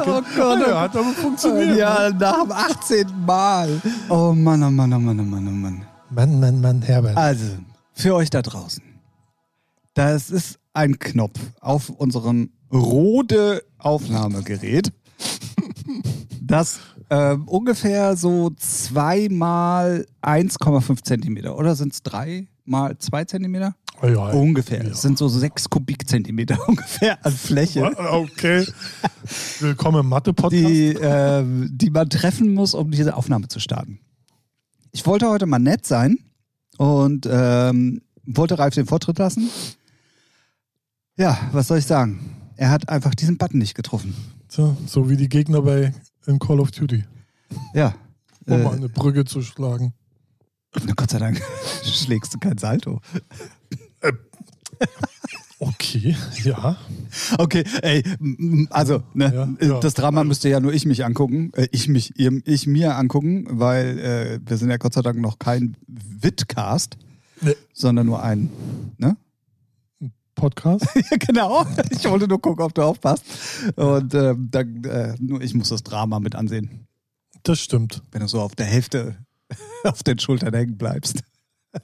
Oh Gott, ja, hat aber funktioniert. Ja, nach dem 18. Mal. Oh Mann, oh Mann, oh Mann, oh Mann, oh Mann. Mann, Mann, Mann, Herbert. Also, für euch da draußen. Das ist ein Knopf auf unserem Rode Aufnahmegerät, das ähm, ungefähr so zweimal 1,5 Zentimeter. Oder sind es drei mal zwei Zentimeter? Oh ja, Ungefähr. Ja. Das sind so sechs Kubikzentimeter ungefähr an Fläche, Okay. Willkommen im Mathe-Podcast. die, ähm, die man treffen muss, um diese Aufnahme zu starten. Ich wollte heute mal nett sein und ähm, wollte Ralf den Vortritt lassen. Ja, was soll ich sagen? Er hat einfach diesen Button nicht getroffen. So, so wie die Gegner bei in Call of Duty. Ja. Um Äh, mal eine Brücke zu schlagen. na Gott sei Dank schlägst du kein Salto. Okay, ja. Okay, ey, also, ne, Ja, ja. das Drama müsste ja nur ich mich angucken, äh, ich mich, ich mir angucken, weil äh, wir sind ja Gott sei Dank noch kein Witcast, Nee. sondern nur ein, ne? Podcast. Ja, genau. Ich wollte nur gucken, ob du aufpasst. Und ähm, dann, äh, nur ich muss das Drama mit ansehen, Das stimmt. wenn du so auf der Hälfte auf den Schultern hängen bleibst.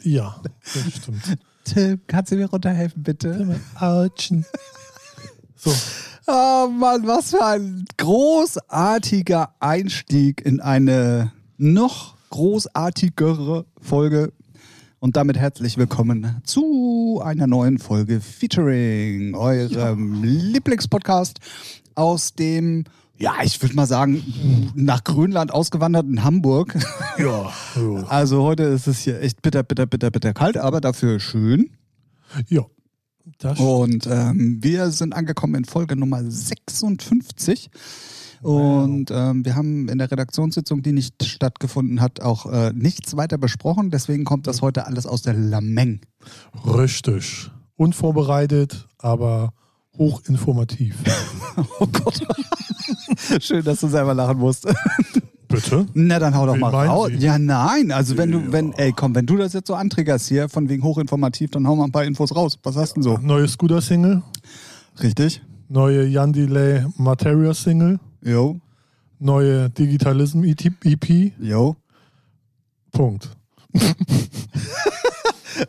Ja, das stimmt. Tim, kannst du mir runterhelfen, bitte? Autschen. So, Oh Mann, was für ein großartiger Einstieg in eine noch großartigere Folge. Und damit herzlich willkommen zu einer neuen Folge Featuring, eurem Lieblingspodcast aus dem, ja, ich würde mal sagen, nach Grönland ausgewanderten Hamburg. ja. Ja. Also heute ist es hier echt bitter, bitter, bitter, bitter kalt, aber dafür schön. ja. Das Und ähm, wir sind angekommen in Folge Nummer 56. Und ähm, wir haben in der Redaktionssitzung, die nicht stattgefunden hat, auch äh, nichts weiter besprochen. Deswegen kommt das heute alles aus der Lameng. richtig. Unvorbereitet, aber hochinformativ. Oh Gott. Schön, dass du selber lachen musst. Bitte? Na, dann hau doch Wen mal raus. Sie? Ja, nein. Also wenn du, Ja. wenn, ey, komm, wenn du das jetzt so antriggerst hier, von wegen hochinformativ, dann hau mal ein paar Infos raus. Was hast du denn so? Neue Scooter-Single, Richtig? neue Jan Delay Materia-Single, Jo, neue Digitalism-EP. jo. Punkt.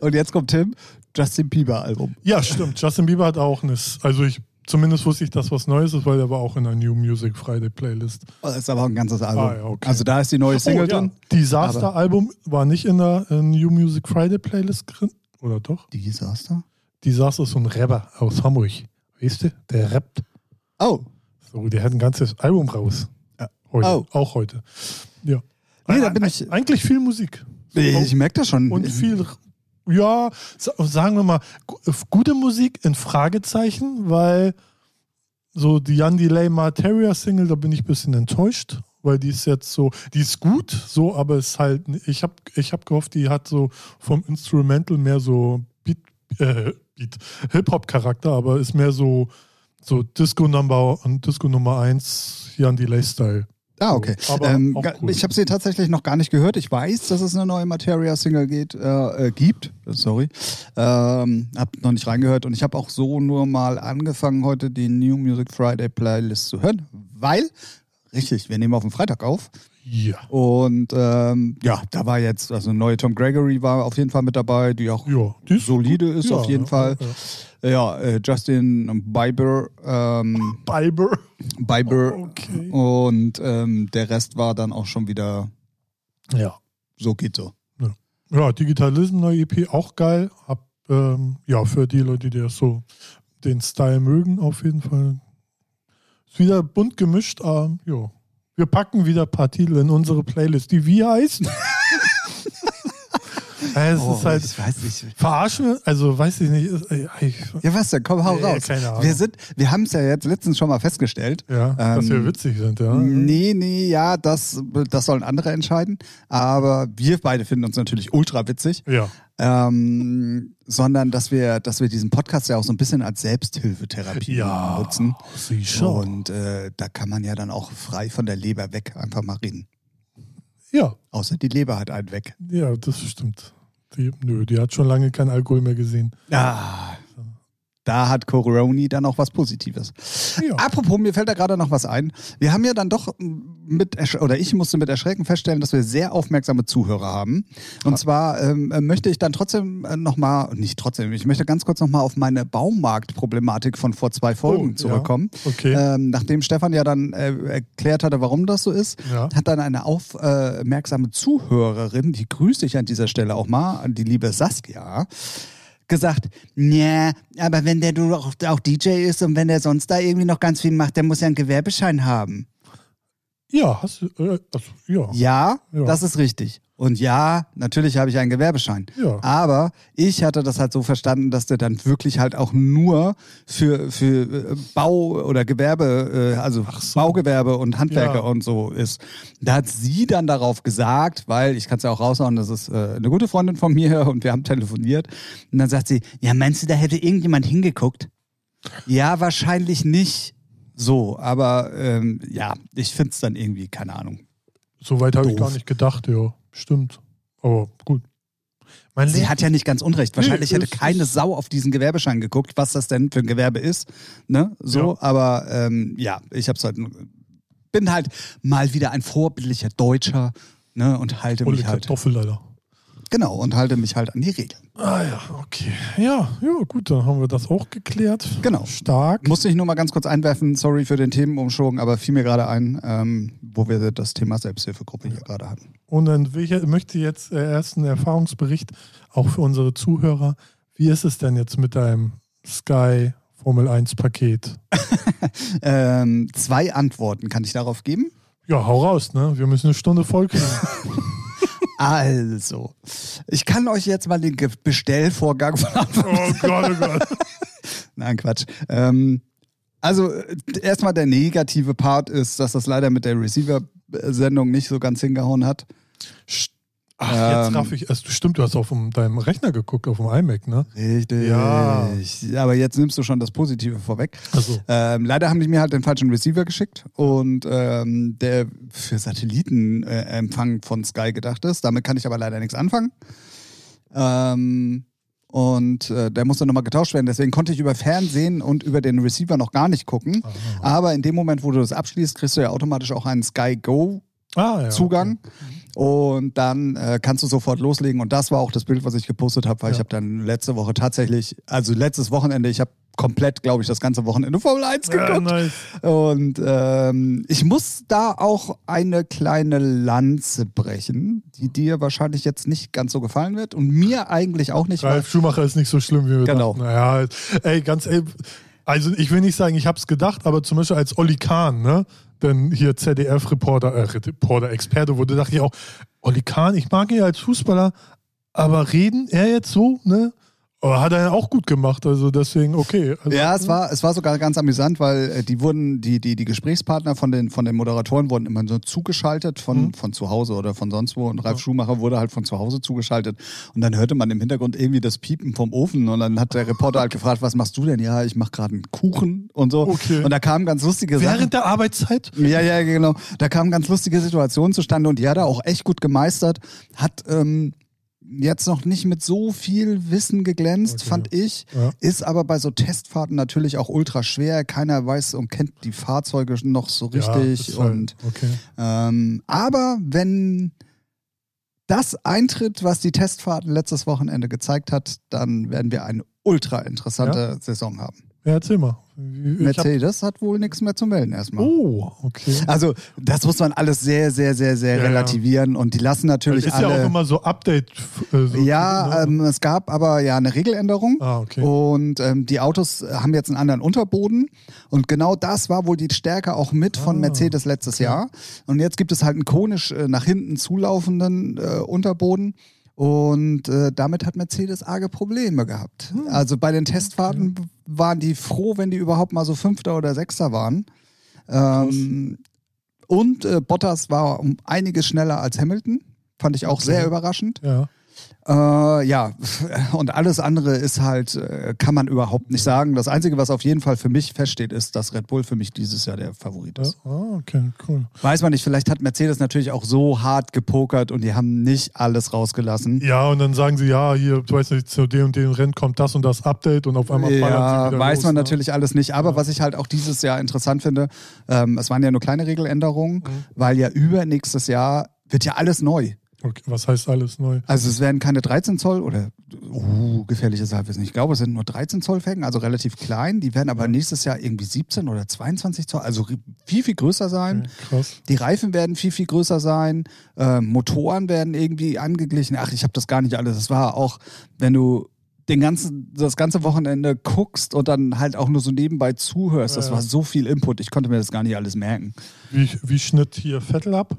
Und jetzt kommt Tim, Justin Bieber Album. Ja, stimmt. Justin Bieber hat auch eine. Also ich, zumindest wusste ich, dass was Neues ist, weil der war auch in der New Music Friday Playlist. Oh, Das ist aber auch ein ganzes Album. Ah, ja, okay. Also da ist die neue Single oh, ja. drin. Disaster-Album war nicht in der äh, New Music Friday Playlist drin. Oder doch? Disaster? Disaster ist so ein Rapper aus Hamburg. Weißt du? Der rappt. Oh. So, der hat ein ganzes Album raus. Ja. Heute. Oh. Auch heute. Ja. Nee, da bin ich- Eigentlich viel Musik. So, Ich merke das schon. und viel, ja, sa- sagen wir mal, gu- gute Musik in Fragezeichen, weil so die Jan Delay Materia Single, da bin ich ein bisschen enttäuscht, weil die ist jetzt so, die ist gut, so, aber ist halt, ich habe ich hab gehofft, die hat so vom Instrumental mehr so Beat, äh, Beat Hip-Hop-Charakter, aber ist mehr so, so Disco Number und Disco Nummer 1 Jan Delay Style. Ah, okay. Ähm, cool. Ich habe sie tatsächlich noch gar nicht gehört. Ich weiß, dass es eine neue Materia-Single geht, äh, äh, gibt. Sorry. Ähm, hab noch nicht reingehört und ich habe auch so nur mal angefangen, heute die New Music Friday Playlist zu hören, weil, richtig, wir nehmen auf den Freitag auf. Ja. Und ähm, ja, da war jetzt, also neue Tom Gregory war auf jeden Fall mit dabei, die auch Ja, die ist solide ist Ja, auf jeden ja, Fall. ja. Äh, Justin Bieber, ähm, Biber. Bieber Okay. und ähm, der Rest war dann auch schon wieder Ja. so geht so. Ja, Digitalism, neue EP, auch geil. Hab, ähm, ja, für die Leute, die das so den Style mögen, auf jeden Fall. Wieder bunt gemischt, ähm, ja. Wir packen wieder ein paar Titel in unsere Playlist, die wie heißen. es Oh, ist halt ich weiß nicht. verarschen, also weiß ich nicht. Äh, ich, Ja, was denn? Komm, hau Nee, raus. keine Ahnung. Wir sind, wir haben es ja jetzt letztens schon mal festgestellt. ja, dass wir Ähm, witzig sind, ja. Nee, nee, ja, das, das sollen andere entscheiden. Aber wir beide finden uns natürlich ultra witzig. Ja, Ähm, sondern dass wir, dass wir diesen Podcast ja auch so ein bisschen als Selbsthilfetherapie ja. nutzen. Sicher. Und äh, da kann man ja dann auch frei von der Leber weg einfach mal reden. Ja, Außer die Leber hat einen weg. ja, das stimmt. Die, nö, die hat schon lange keinen Alkohol mehr gesehen. Ah. Da hat Coroni dann auch was Positives. Ja. Apropos, mir fällt da gerade noch was ein. Wir haben ja dann doch mit, oder ich musste mit Erschrecken feststellen, dass wir sehr aufmerksame Zuhörer haben. Und zwar ähm, äh, möchte ich dann trotzdem äh, nochmal, nicht trotzdem, ich möchte ganz kurz nochmal auf meine Baumarktproblematik von vor zwei Folgen Oh, ja. zurückkommen. Okay. Ähm, nachdem Stefan ja dann äh, erklärt hatte, warum das so ist, Ja. hat dann eine aufmerksame Zuhörerin, die grüße ich an dieser Stelle auch mal, die liebe Saskia, gesagt, ja, aber wenn der du auch, auch DJ ist und wenn der sonst da irgendwie noch ganz viel macht, der muss ja einen Gewerbeschein haben. Ja, hast äh, also, ja. Ja, Ja. das ist richtig. Und ja, natürlich habe ich einen Gewerbeschein. Ja. Aber ich hatte das halt so verstanden, dass der dann wirklich halt auch nur für, für äh, Bau oder Gewerbe, äh, also so. Baugewerbe und Handwerker Ja. und so ist. Da hat sie dann darauf gesagt, weil ich kann es ja auch raushauen, das ist äh, eine gute Freundin von mir und wir haben telefoniert. Und dann sagt sie, ja, meinst du, da hätte irgendjemand hingeguckt? Ja, wahrscheinlich nicht so, aber ähm, ja, ich finde es dann irgendwie, keine Ahnung. So weit habe ich gar nicht gedacht, ja. Stimmt. Aber gut. Mein Sie Leben- hat ja nicht ganz unrecht. Wahrscheinlich Nee, hätte keine Sau auf diesen Gewerbeschein geguckt, was das denn für ein Gewerbe ist. Ne? So, Ja. aber ähm, ja, ich hab's halt, bin halt mal wieder ein vorbildlicher Deutscher ne? und halte Olle mich halt, Kartoffel, leider. Genau, und halte mich halt an die Regeln. Ah ja, okay. Ja, ja, gut, dann haben wir das auch geklärt. Genau. Stark. Musste ich nur mal ganz kurz einwerfen, sorry für den Themenumschwung, aber fiel mir gerade ein, ähm, wo wir das Thema Selbsthilfegruppe hier gerade hatten. Und dann ich, möchte ich jetzt äh, erst einen Erfahrungsbericht, auch für unsere Zuhörer. Wie ist es denn jetzt mit deinem Sky Formel 1 Paket? Ähm, zwei Antworten kann ich darauf geben. Ja, hau raus, ne? Wir müssen eine Stunde voll kriegen. Also, ich kann euch jetzt mal den Bestellvorgang von Anfang oh Gott, oh Gott. Nein, Quatsch. Ähm, also äh, erstmal der negative Part ist, dass das leider mit der Receiver-Sendung nicht so ganz hingehauen hat. Ach, jetzt Ähm. raff ich es. Stimmt, du hast auf dem, deinem Rechner geguckt, auf dem iMac, ne? Richtig. Ja. Aber jetzt nimmst du schon das Positive vorweg. Also, Ähm, leider haben die mir halt den falschen Receiver geschickt und ähm, der für Satellitenempfang von Sky gedacht ist. Damit kann ich aber leider nichts anfangen. Ähm, und äh, der musste nochmal getauscht werden. Deswegen konnte ich über Fernsehen und über den Receiver noch gar nicht gucken. Aber in dem Moment, wo du das abschließt, kriegst du ja automatisch auch einen Sky Go ah, ja, Zugang. Und dann äh, kannst du sofort loslegen. Und das war auch das Bild, was ich gepostet habe, weil ich Ja. habe dann letzte Woche tatsächlich, also letztes Wochenende, ich habe komplett, glaube ich, das ganze Wochenende Formel 1 Okay. Ja, geguckt. nice. Und ähm, ich muss da auch eine kleine Lanze brechen, die dir wahrscheinlich jetzt nicht ganz so gefallen wird und mir eigentlich auch nicht. Ralf Schumacher ist nicht so schlimm, wie wir Genau. dachten. Naja, ey, ganz ey, also ich will nicht sagen, ich hab's gedacht, aber zum Beispiel als Olli Kahn, ne? Denn hier ZDF-Reporter, äh, Reporter, Experte, wurde, dachte ich auch, Olli Kahn, ich mag ihn als Fußballer, aber reden er jetzt so, ne? Aber hat er ja auch gut gemacht, also deswegen okay. Also, Ja, es war, es war sogar ganz amüsant, weil äh, die wurden, die, die, die Gesprächspartner von den, von den Moderatoren wurden immer so zugeschaltet von, Mhm. von zu Hause oder von sonst wo. Und Ralf Schumacher wurde halt von zu Hause zugeschaltet. Und dann hörte man im Hintergrund irgendwie das Piepen vom Ofen. Und dann hat der Reporter halt gefragt, was machst du denn? Ja, ich mach gerade einen Kuchen und so. Okay. Und da kamen ganz lustige Sachen. Während der Arbeitszeit? Ja, ja, genau. Da kamen ganz lustige Situationen zustande und die hat er auch echt gut gemeistert. Hat ähm, jetzt noch nicht mit so viel Wissen geglänzt, Okay. fand ich. Ja. Ist aber bei so Testfahrten natürlich auch ultra schwer. Keiner weiß und kennt die Fahrzeuge noch so richtig. Ja, halt- und okay. ähm, aber wenn das eintritt, was die Testfahrten letztes Wochenende gezeigt hat, dann werden wir eine ultra interessante Saison haben. Ja, erzähl mal. Ich Mercedes hat wohl nichts mehr zu melden erstmal. oh, okay. Also, das muss man alles sehr, sehr, sehr, sehr Ja, ja. relativieren und die lassen natürlich ist ja alle. auch immer so Update. Äh, so, ja, ne? ähm, es gab aber ja eine Regeländerung. Ah, okay. Und ähm, die Autos haben jetzt einen anderen Unterboden. Und genau das war wohl die Stärke auch mit von Ah, Mercedes letztes Jahr. Und jetzt gibt es halt einen konisch äh, nach hinten zulaufenden äh, Unterboden. Und äh, damit hat Mercedes arge Probleme gehabt. Hm. Also bei den Testfahrten waren die froh, wenn die überhaupt mal so Fünfter oder Sechster waren. Ähm, und äh, Bottas war um einiges schneller als Hamilton. Fand ich auch Okay. sehr überraschend. Ja. Äh, ja, und alles andere ist halt, äh, kann man überhaupt nicht sagen. Das Einzige, was auf jeden Fall für mich feststeht, ist, dass Red Bull für mich dieses Jahr der Favorit Ja? ist. Ah, okay, cool. Weiß man nicht, vielleicht hat Mercedes natürlich auch so hart gepokert und die haben nicht alles rausgelassen. Ja, und dann sagen sie, ja, hier, du weißt nicht, zu dem und dem Rennen kommt das und das Update und auf einmal ballern sie Ja, wieder weiß los, man ne? natürlich alles nicht. Aber Ja. was ich halt auch dieses Jahr interessant finde, ähm, es waren ja nur kleine Regeländerungen, Mhm. weil ja übernächstes Jahr wird ja alles neu. Okay, was heißt alles neu? Also es werden keine 13 Zoll oder uh, gefährliches Halbwissen. Ich glaube, es sind nur 13 Zoll Felgen, also relativ klein. Die werden aber nächstes Jahr irgendwie 17 oder 22 Zoll, also viel, viel größer sein. Okay, krass. Die Reifen werden viel, viel größer sein. Ähm, Motoren werden irgendwie angeglichen. Ach, ich habe das gar nicht alles. Das war auch, wenn du den ganzen, das ganze Wochenende guckst und dann halt auch nur so nebenbei zuhörst. Das war so viel Input. Ich konnte mir das gar nicht alles merken. Wie, wie schnitt hier Vettel ab?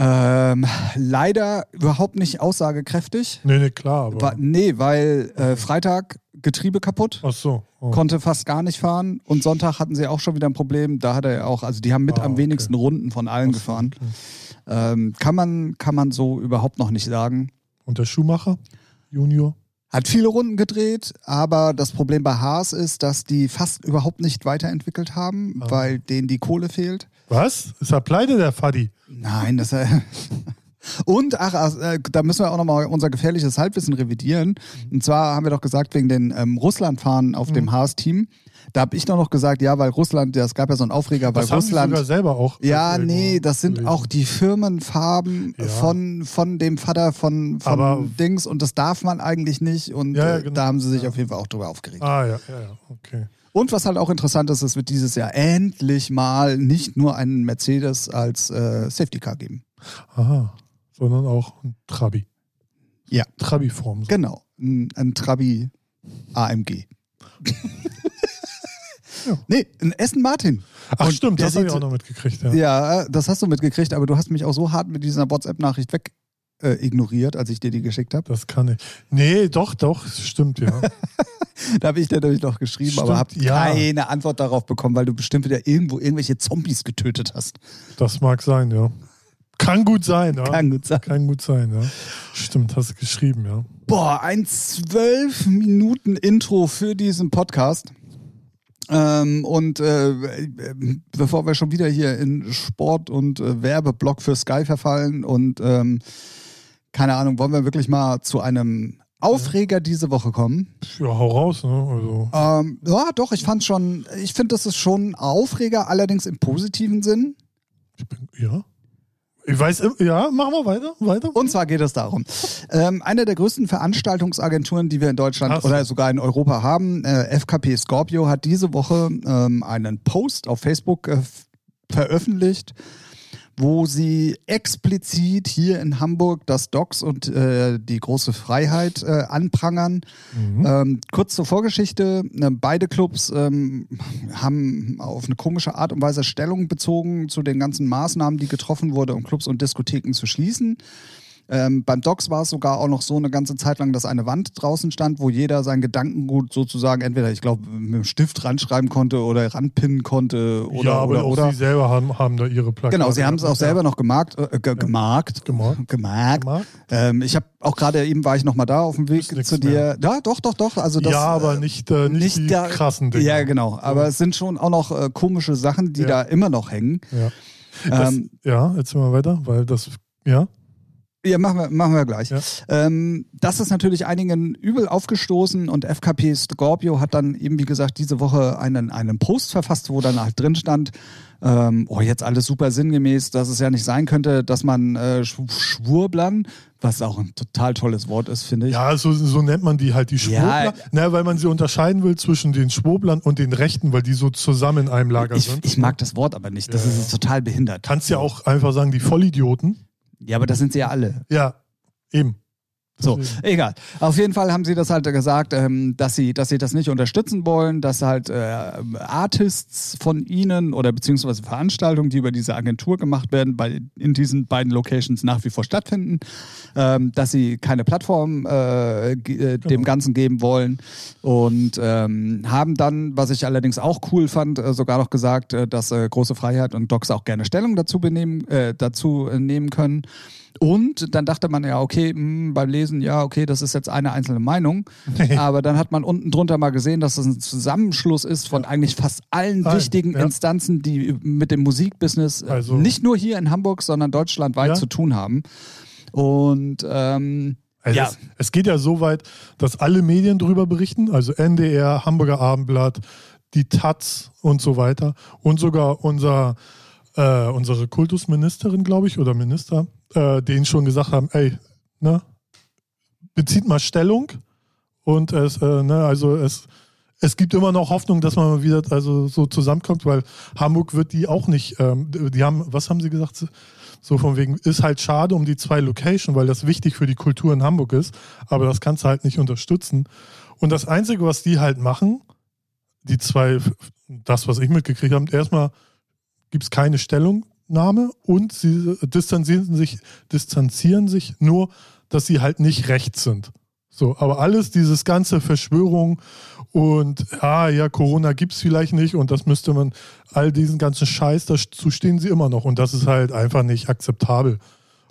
Ähm, leider überhaupt nicht aussagekräftig. Nee, nee, klar, aber. Wa nee, weil äh, Freitag Getriebe kaputt, Ach so. Oh. konnte fast gar nicht fahren und Sonntag hatten sie auch schon wieder ein Problem. Da hat er auch, also die haben mit Ah, am okay. wenigsten Runden von allen Ach gefahren. okay. Ähm, kann, man, kann man so überhaupt noch nicht sagen. Und der Schumacher? Junior? Hat viele Runden gedreht, aber das Problem bei Haas ist, dass die fast überhaupt nicht weiterentwickelt haben, Ah. weil denen die Kohle fehlt. Was? Ist er pleite, der Faddy? Nein, das äh, Und, ach, äh, da müssen wir auch nochmal unser gefährliches Halbwissen revidieren. Und zwar haben wir doch gesagt, wegen den ähm, Russlandfahren auf dem Haas-Team. Da habe ich doch noch gesagt, ja, weil Russland, ja, es gab ja so einen Aufreger, weil Das haben Russland. sogar selber auch. Ja, nee, das sind auch die Firmenfarben Ja. von, von dem Vater von, von Aber- Dings und das darf man eigentlich nicht und Ja, ja, äh, genau. da haben sie sich auf jeden Fall auch drüber aufgeregt. Ah, ja, ja, ja, okay. Und was halt auch interessant ist, es wird dieses Jahr endlich mal nicht nur einen Mercedes als äh, Safety Car geben. Aha. Sondern auch ein Trabi. Ja. Trabi-Form. So. Genau, ein, ein Trabi AMG. Ja. Nee, ein Aston Martin. Ach, Und stimmt, das habe ich auch noch mitgekriegt. Ja. Ja, das hast du mitgekriegt, aber du hast mich auch so hart mit dieser WhatsApp-Nachricht weg äh, ignoriert, als ich dir die geschickt habe. Das kann ich. Nee, doch, doch, stimmt, ja. Da habe ich dir natürlich noch geschrieben, Stimmt, aber habe ja. keine Antwort darauf bekommen, weil du bestimmt wieder irgendwo irgendwelche Zombies getötet hast. Das mag sein, ja. Kann gut sein, ja. Kann gut sein. Kann gut sein, ja. Stimmt, hast du geschrieben, ja. Boah, ein zwölf Minuten Intro für diesen Podcast. Ähm, und äh, äh, bevor wir schon wieder hier in Sport und äh, Werbeblock für Sky verfallen und ähm, keine Ahnung, wollen wir wirklich mal zu einem Aufreger diese Woche kommen? Ja, hau raus, ne? Also, Ähm, ja, doch, ich fand schon, ich finde, das ist schon ein Aufreger, allerdings im positiven Sinn. ich bin, ja. Ich weiß, ja, machen wir weiter, weiter. Und zwar geht es darum. Ähm, eine der größten Veranstaltungsagenturen, die wir in Deutschland so. oder sogar in Europa haben, äh, FKP Scorpio, hat diese Woche ähm, einen Post auf Facebook äh, veröffentlicht, wo sie explizit hier in Hamburg das Docs und äh, die große Freiheit äh, anprangern. Mhm. Ähm, kurz zur Vorgeschichte. Äh, beide Clubs ähm, haben auf eine komische Art und Weise Stellung bezogen zu den ganzen Maßnahmen, die getroffen wurden, um Clubs und Diskotheken zu schließen. Ähm, beim Docs war es sogar auch noch so eine ganze Zeit lang, dass eine Wand draußen stand, wo jeder sein Gedankengut sozusagen entweder, ich glaube, mit dem Stift ranschreiben konnte oder ranpinnen konnte oder ja, aber oder auch oder. sie selber haben, haben da ihre Plakate. Genau, sie haben es auch Ja. selber noch gemarkt, äh, ge gemarkt, Gemarkt. gemarkt. Gemacht. Ähm, ich habe auch gerade eben war ich noch mal da auf dem Weg zu dir. Ja, doch, doch, doch. Also das, ja, aber äh, nicht, äh, nicht, die da- krassen Dinge. Ja, genau. Aber es sind schon auch noch äh, komische Sachen, die Ja. da immer noch hängen. Ja, das, Ähm, ja erzähl mal weiter, weil das, ja. Ja, machen wir, machen wir gleich. Ja. Ähm, das ist natürlich einigen übel aufgestoßen und FKP Scorpio hat dann eben, wie gesagt, diese Woche einen, einen Post verfasst, wo dann halt drin stand, ähm, oh, jetzt alles super sinngemäß, dass es ja nicht sein könnte, dass man äh, Sch- Schwurblern, was auch ein total tolles Wort ist, finde ich. Ja, so, so nennt man die halt, die Schwurbler. Ja. Na, weil man sie unterscheiden will zwischen den Schwurblern und den Rechten, weil die so zusammen in einem Lager ich, sind. ich mag das Wort aber nicht. Das Ja, ist ja. total behindert. Kannst ja auch einfach sagen, die Vollidioten. Ja, aber das sind sie ja alle. Ja, eben. So, Deswegen. egal. Auf jeden Fall haben sie das halt gesagt, ähm, dass sie, dass sie das nicht unterstützen wollen, dass halt äh, Artists von ihnen oder beziehungsweise Veranstaltungen, die über diese Agentur gemacht werden, bei, in diesen beiden Locations nach wie vor stattfinden, ähm, dass sie keine Plattform äh, äh, dem Genau. Ganzen geben wollen und ähm, haben dann, was ich allerdings auch cool fand, äh, sogar noch gesagt, äh, dass äh, große Freiheit und Docs auch gerne Stellung dazu benehmen, äh, dazu nehmen können. Und dann dachte man ja, okay, mh, beim Lesen ja, okay, das ist jetzt eine einzelne Meinung. Aber dann hat man unten drunter mal gesehen, dass das ein Zusammenschluss ist von eigentlich fast allen Allen, wichtigen ja. Instanzen, die mit dem Musikbusiness äh, Also- nicht nur hier in Hamburg, sondern deutschlandweit Ja. zu tun haben. Und ähm, Also ja, es, es geht ja so weit, dass alle Medien drüber berichten, also NDR, Hamburger Abendblatt, die Taz und so weiter. Und sogar unser, äh, unsere Kultusministerin, glaube ich, oder Minister, äh, denen schon gesagt haben, ey, ne, bezieht mal Stellung. Und es, äh, ne, also es, es gibt immer noch Hoffnung, dass man wieder also so zusammenkommt, weil Hamburg wird die auch nicht, ähm, die haben, was haben sie gesagt? So von wegen, ist halt schade um die zwei Location, weil das wichtig für die Kultur in Hamburg ist, aber das kannst du halt nicht unterstützen. Und das Einzige, was die halt machen, die zwei, das, was ich mitgekriegt habe, erstmal gibt es keine Stellungnahme und sie distanzieren sich, distanzieren sich nur, dass sie halt nicht rechts sind. So, aber alles, dieses ganze Verschwörung und ah ja, Corona gibt es vielleicht nicht und das müsste man, all diesen ganzen Scheiß, dazu stehen sie immer noch und das ist halt einfach nicht akzeptabel.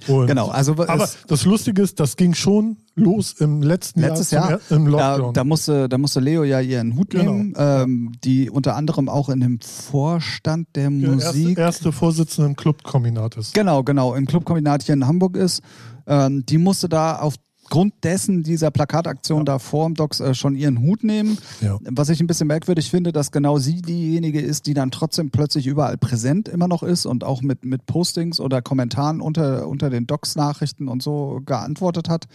Und, genau. Also aber das Lustige ist, das ging schon los im letzten Letztes Jahr, Jahr, im da, Lockdown. da, musste, da musste Leo ja ihren Hut Genau. nehmen, ähm, die unter anderem auch in dem Vorstand der Der Musik. erste, erste Vorsitzende im Clubkombinat ist. Genau, genau, im Clubkombinat hier in Hamburg ist. Ähm, die musste da aufgrund dessen dieser Plakataktion da vor dem Docs äh, schon ihren Hut nehmen. Ja. Was ich ein bisschen merkwürdig finde, dass genau sie diejenige ist, die dann trotzdem plötzlich überall präsent immer noch ist und auch mit, mit Postings oder Kommentaren unter, unter den Docs-Nachrichten und so geantwortet hat.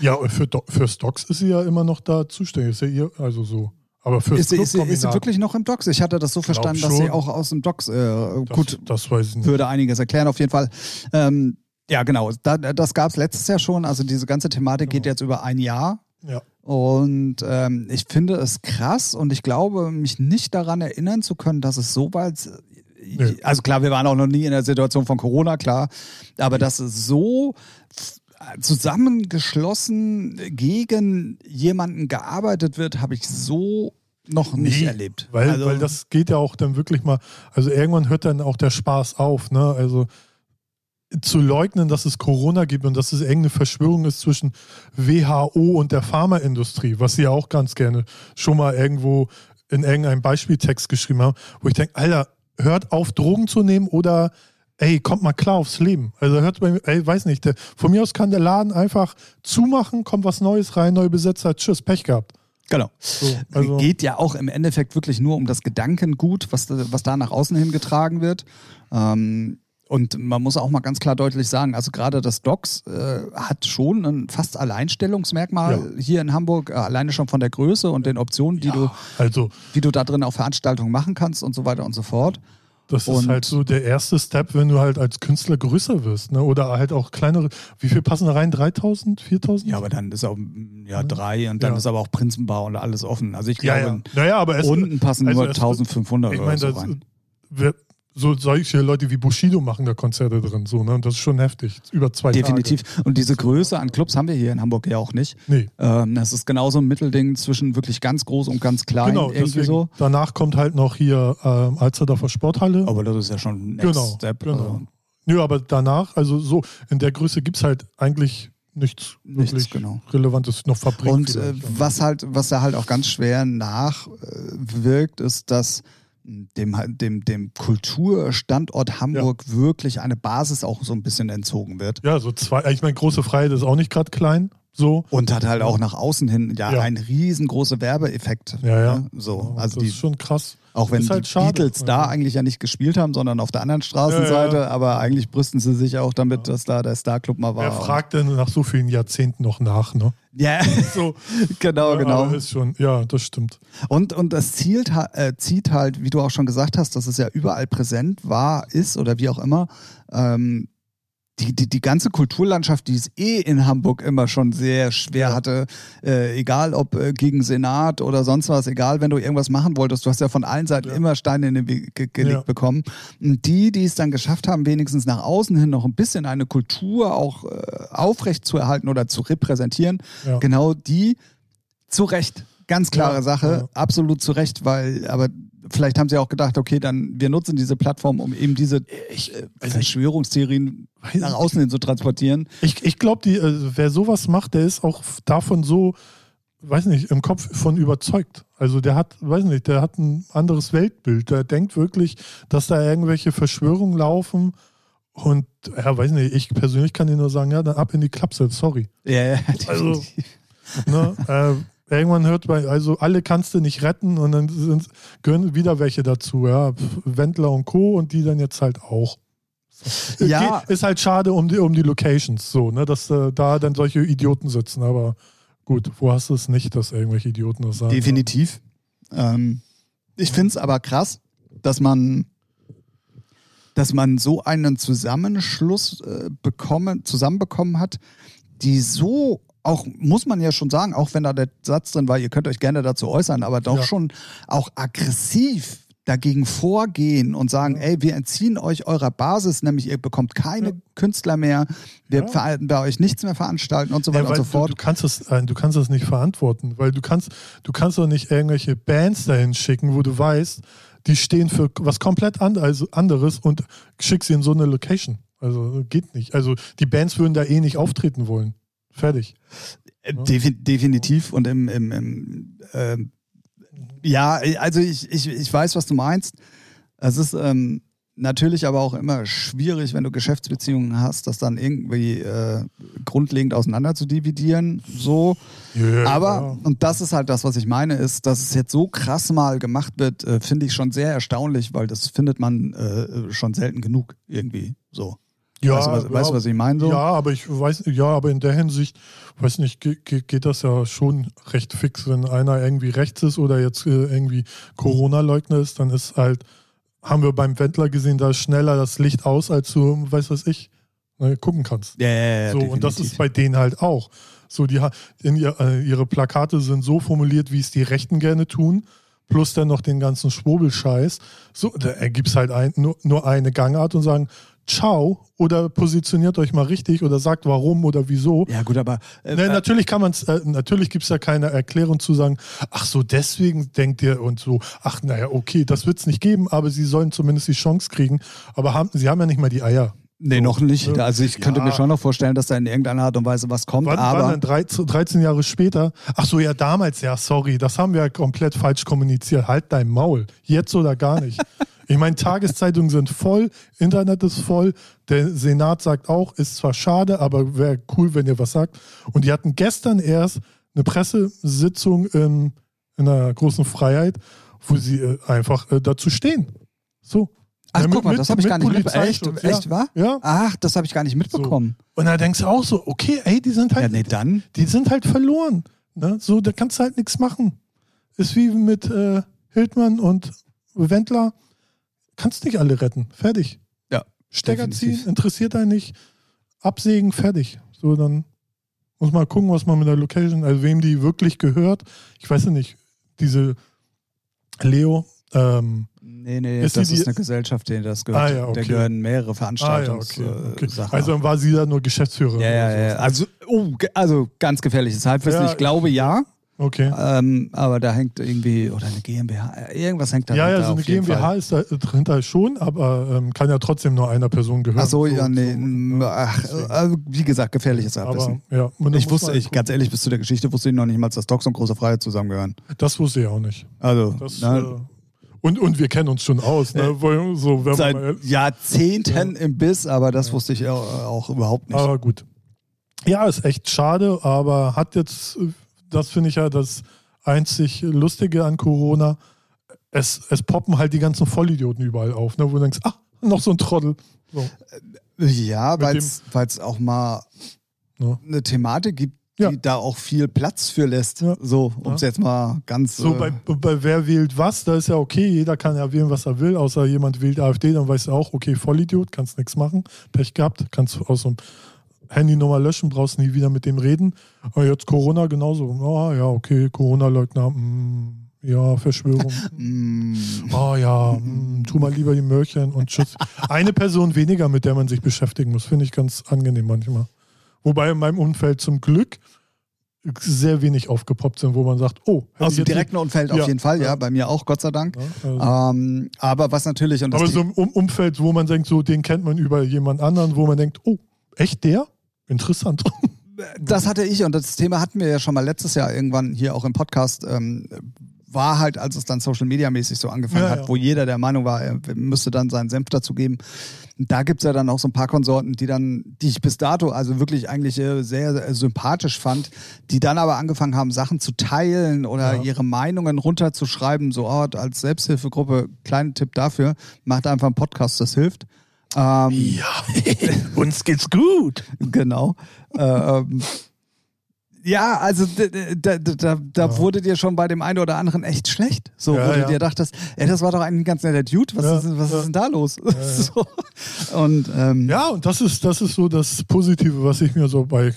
Ja, für, Do- für Stocks ist sie ja immer noch da zuständig. Ist ja ihr, also so. Aber für Ist sie, ist, sie, ist sie wirklich noch im Docs? Ich hatte das so verstanden, dass sie auch aus dem Docs, äh, das, gut, Das weiß ich nicht. würde einiges erklären auf jeden Fall. Ähm, ja, genau, da, das gab es letztes Jahr schon. Also diese ganze Thematik geht jetzt über ein Jahr. Ja. Und ähm, ich finde es krass und ich glaube, mich nicht daran erinnern zu können, dass es so weit. Nö. Also klar, wir waren auch noch nie in der Situation von Corona, klar. Aber dass es so f- zusammengeschlossen gegen jemanden gearbeitet wird, habe ich so noch nicht Nee, erlebt. Weil, also, weil das geht ja auch dann wirklich mal, also irgendwann hört dann auch der Spaß auf, ne? Also zu leugnen, dass es Corona gibt und dass es irgendeine Verschwörung ist zwischen WHO und der Pharmaindustrie, was sie ja auch ganz gerne schon mal irgendwo in irgendeinem Beispieltext geschrieben haben, wo ich denke, Alter, hört auf, Drogen zu nehmen oder ey, kommt mal klar aufs Leben. Also hört bei mir, ey, weiß nicht, der, von mir aus kann der Laden einfach zumachen, kommt was Neues rein, neue Besetzer, tschüss, Pech gehabt. Genau. So, also, geht ja auch im Endeffekt wirklich nur um das Gedankengut, was, da- was da nach außen hin getragen wird. Ähm, und man muss auch mal ganz klar deutlich sagen, also gerade das Docs äh, hat schon ein fast Alleinstellungsmerkmal hier in Hamburg, äh, alleine schon von der Größe und den Optionen, die, du, also die du da drin auf Veranstaltungen machen kannst und so weiter und so fort. Das Und- ist halt so der erste Step, wenn du halt als Künstler größer wirst, ne? Oder halt auch kleinere. Wie viel passen da rein? 3000, 4000? Ja, aber dann ist auch ja, drei und dann Ja. ist aber auch Prinzenbau und alles offen. Also ich ja, glaube, ja. Naja, aber es, unten passen also nur es- 1500 ich oder meine, so das, rein. wir, so solche Leute wie Bushido machen da Konzerte drin, so, ne? Und das ist schon heftig. Über zwei Definitiv. Und diese Größe an Clubs haben wir hier in Hamburg ja auch nicht. Tage. Nee. Ähm, das ist genauso ein Mittelding zwischen wirklich ganz groß und ganz klein. Genau, irgendwie deswegen, so. danach kommt halt noch hier ähm, Alsterdorfer Sporthalle. Aber das ist ja schon Next genau, Step. genau. Also Nö, aber danach, also so, in der Größe gibt es halt eigentlich nichts, Nichts, wirklich genau. Relevantes, noch Fabrik. Und äh, was halt, was da halt auch ganz schwer nachwirkt, ist, dass dem, dem, dem Kulturstandort Hamburg wirklich eine Basis auch so ein bisschen entzogen wird. Ja, so zwei, ich meine, große Freiheit ist auch nicht gerade klein, so. Und hat halt auch nach außen hin ja, Ja. einen riesengroßen Werbeeffekt. Ja, ja. ne? So, also das die, ist schon krass. auch wenn halt die schade. Beatles da eigentlich ja nicht gespielt haben, sondern auf der anderen Straßenseite, Ja, aber eigentlich brüsten sie sich auch damit, dass da der Starclub mal war. Wer fragt denn nach so vielen Jahrzehnten noch nach, ne? Ja, So, genau, genau. Ist schon, ja, das stimmt. Und, und das zielt, äh, zieht halt, wie du auch schon gesagt hast, dass es ja überall präsent war, ist oder wie auch immer. Ähm, die, die, die ganze Kulturlandschaft, die es eh in Hamburg immer schon sehr schwer Ja. hatte, äh, egal ob äh, gegen Senat oder sonst was, egal wenn du irgendwas machen wolltest, du hast ja von allen Seiten Ja. immer Steine in den Weg ge gelegt Ja. bekommen. Und die, die es dann geschafft haben, wenigstens nach außen hin noch ein bisschen eine Kultur auch äh, aufrecht zu erhalten oder zu repräsentieren, genau die zu Recht. Ganz klare Ja, Sache, ja. absolut zu Recht, weil, aber vielleicht haben sie auch gedacht, okay, dann wir nutzen diese Plattform, um eben diese Ich, äh, also Verschwörungstheorien nach außen hin zu transportieren. ich, ich glaube, äh, wer sowas macht, der ist auch davon so, weiß nicht, im Kopf von überzeugt. Also der hat, weiß nicht, der hat ein anderes Weltbild. Der denkt wirklich, dass da irgendwelche Verschwörungen laufen. Und ja, weiß nicht, ich persönlich kann dir nur sagen, ja, dann ab in die Klapse, sorry. Ja, ja, Also- definitiv. Ne? irgendwann hört bei, also alle kannst du nicht retten und dann sind, gehören wieder welche dazu, ja. Wendler und Co. und die dann jetzt halt auch. Ja. Ist halt schade um die, um die Locations, so, ne, dass äh, da dann solche Idioten sitzen, aber gut, wo hast du es nicht, dass irgendwelche Idioten das sagen? Definitiv. Ähm, ich finde es aber krass, dass man, dass man so einen Zusammenschluss äh, bekommen, zusammenbekommen hat, die so auch, muss man ja schon sagen, auch wenn da der Satz drin war, ihr könnt euch gerne dazu äußern, aber doch Ja. schon auch aggressiv dagegen vorgehen und sagen, ey, wir entziehen euch eurer Basis, nämlich ihr bekommt keine Ja. Künstler mehr, wir Ja. bei euch nichts mehr veranstalten und so weiter und so fort. Du, du, kannst das, du kannst das nicht verantworten, weil du kannst, du kannst doch nicht irgendwelche Bands dahin schicken, wo du weißt, die stehen für was komplett also anderes und schick sie in so eine Location. Also geht nicht. Also die Bands würden da eh nicht auftreten wollen. Fertig. Äh, Defi definitiv und im, im, im ähm, ja, also ich, ich, ich weiß, was du meinst. Es ist ähm, natürlich aber auch immer schwierig, wenn du Geschäftsbeziehungen hast, das dann irgendwie äh, grundlegend auseinander zu dividieren. So. Ja, Aber, und das ist halt das, was ich meine, ist, dass es jetzt so krass mal gemacht wird, äh, finde ich schon sehr erstaunlich, weil das findet man äh, schon selten genug irgendwie so. Ja, weißt, du, was, ja, weißt du, was ich meine? So? Ja, aber ich weiß, ja, aber in der Hinsicht, weiß nicht, geht, geht, das ja schon recht fix, wenn einer irgendwie rechts ist oder jetzt äh, irgendwie Corona-Leugner ist, dann ist halt, haben wir beim Wendler gesehen, da ist schneller das Licht aus, als du, weiß was ich, ne, gucken kannst. Ja, ja, ja, so, und das definitiv. ist bei denen halt auch. So, die in ihr, äh, ihre Plakate sind so formuliert, wie es die Rechten gerne tun, plus dann noch den ganzen Schwurbelscheiß. So, da ergibt es halt ein, nur, nur eine Gangart und sagen, ciao, oder positioniert euch mal richtig oder sagt warum oder wieso. Ja, gut, aber. Äh, Ne, natürlich kann man es, äh, natürlich gibt es da keine Erklärung zu sagen, ach so, deswegen denkt ihr und so, ach naja, okay, das wird es nicht geben, aber sie sollen zumindest die Chance kriegen. Aber haben, sie haben ja nicht mal die Eier. Nee, noch nicht. ne? Also ich könnte Ja. mir schon noch vorstellen, dass da in irgendeiner Art und Weise was kommt, Wann, aber wann denn 13, 13 Jahre später? Ach so, ja, damals, ja, sorry, das haben wir ja komplett falsch kommuniziert. Halt dein Maul. Jetzt oder gar nicht. Ich meine, Tageszeitungen sind voll, Internet ist voll, der Senat sagt auch, ist zwar schade, aber wäre cool, wenn ihr was sagt. Und die hatten gestern erst eine Pressesitzung in, in der großen Freiheit, wo sie äh, einfach äh, dazu stehen. So. Ach, Ja, guck mal, mit- das habe ich gar nicht mitbekommen. Echt, Polizeischutz, echt ja. wahr? Ja. Ach, das habe ich gar nicht mitbekommen. Und da denkst du auch so, okay, ey, die sind halt Ja, nee, dann. die sind halt verloren. Ne? So, da kannst du halt nichts machen. Ist wie mit äh, Hildmann und Wendler. Kannst nicht alle retten. Fertig. Ja, Stecker definitiv. ziehen, interessiert einen nicht. Absägen, fertig. So, dann muss man gucken, was man mit der Location, also wem die wirklich gehört. Ich weiß ja nicht, diese Leo, ähm, Nee, nee, Ist das die- ist eine Gesellschaft, denen das gehört. Ah, ja, okay. Da gehören mehrere ah ja, Veranstaltungssachen. okay, okay. Sachen Also dann war sie da nur Geschäftsführerin. ja, ja, ja. Also, oh, also ganz gefährliches Halbwissen. Ja, ich glaube ja, Okay. ähm, aber da hängt irgendwie, oder eine GmbH, äh, irgendwas hängt da Ja, ja, so eine GmbH ist da dahinter schon, aber ähm, kann ja trotzdem nur einer Person gehören. Ach so, ja, nee, so, mm, ach, also, wie gesagt, gefährliches aber Halbwissen. ja, Ich wusste, ich, ganz ehrlich, bis zu der Geschichte wusste ich noch nicht mal, dass Docs und Große Freiheit zusammengehören. Das wusste ich auch nicht. Also, Das, ne, äh, und, und wir kennen uns schon aus, ne? Weil- So, seit mal, Jahrzehnten im Biss, aber das wusste ich auch, auch überhaupt nicht. aber gut. Ja, ist echt schade, aber hat jetzt, äh, das finde ich ja das einzig Lustige an Corona. Es, es poppen halt die ganzen Vollidioten überall auf, ne? wo du denkst, ach, noch so ein Trottel. So, Ja, weil es auch mal ne? eine Thematik gibt, die Ja. da auch viel Platz für lässt. Ja. So, um es Ja. jetzt mal ganz. So äh, bei, bei wer wählt was, da ist ja okay, jeder kann ja wählen, was er will, außer jemand wählt AfD, dann weißt du auch, okay, Vollidiot, kannst nichts machen, Pech gehabt, kannst aus dem Handynummer löschen, brauchst nie wieder mit dem reden. Aber jetzt Corona genauso, ah ja, okay, Corona-Leugner, mm, ja, Verschwörung, ah ja, mm, tu mal lieber die Möhrchen und tschüss. Eine Person weniger, mit der man sich beschäftigen muss, finde ich ganz angenehm manchmal. Wobei in meinem Umfeld zum Glück sehr wenig aufgepoppt sind, wo man sagt, oh, Aus dem direkten Umfeld auf Ja, jeden Fall, ja, ja. bei mir auch, Gott sei Dank. Ja, also. Ähm, aber was natürlich, und Aber so im um Umfeld, wo man denkt, so den kennt man über jemand anderen, wo man denkt, oh, echt der? Interessant. das hatte ich und das Thema hatten wir ja schon mal letztes Jahr irgendwann hier auch im Podcast. Ähm, war halt, als es dann Social Media mäßig so angefangen Ja, hat, ja. wo jeder der Meinung war, er müsste dann seinen Senf dazugeben. Da gibt's ja dann auch so ein paar Konsorten, die dann, die ich bis dato also wirklich eigentlich äh, sehr, sehr sympathisch fand, die dann aber angefangen haben, Sachen zu teilen oder Ja. ihre Meinungen runterzuschreiben, so oh, als Selbsthilfegruppe, kleinen Tipp dafür, macht einfach einen Podcast, das hilft. Ähm, Ja, uns geht's gut. Genau. ähm, ja, also da, da, da, Ja. wurde dir schon bei dem einen oder anderen echt schlecht. So, Ja, wo du ja. dir dachtest, ey, das war doch eigentlich ein ganz netter Dude. Was, Ja, ist, was ist denn da los? ja. so. Und ähm, Ja, und das ist, das ist so das Positive, was ich mir so bei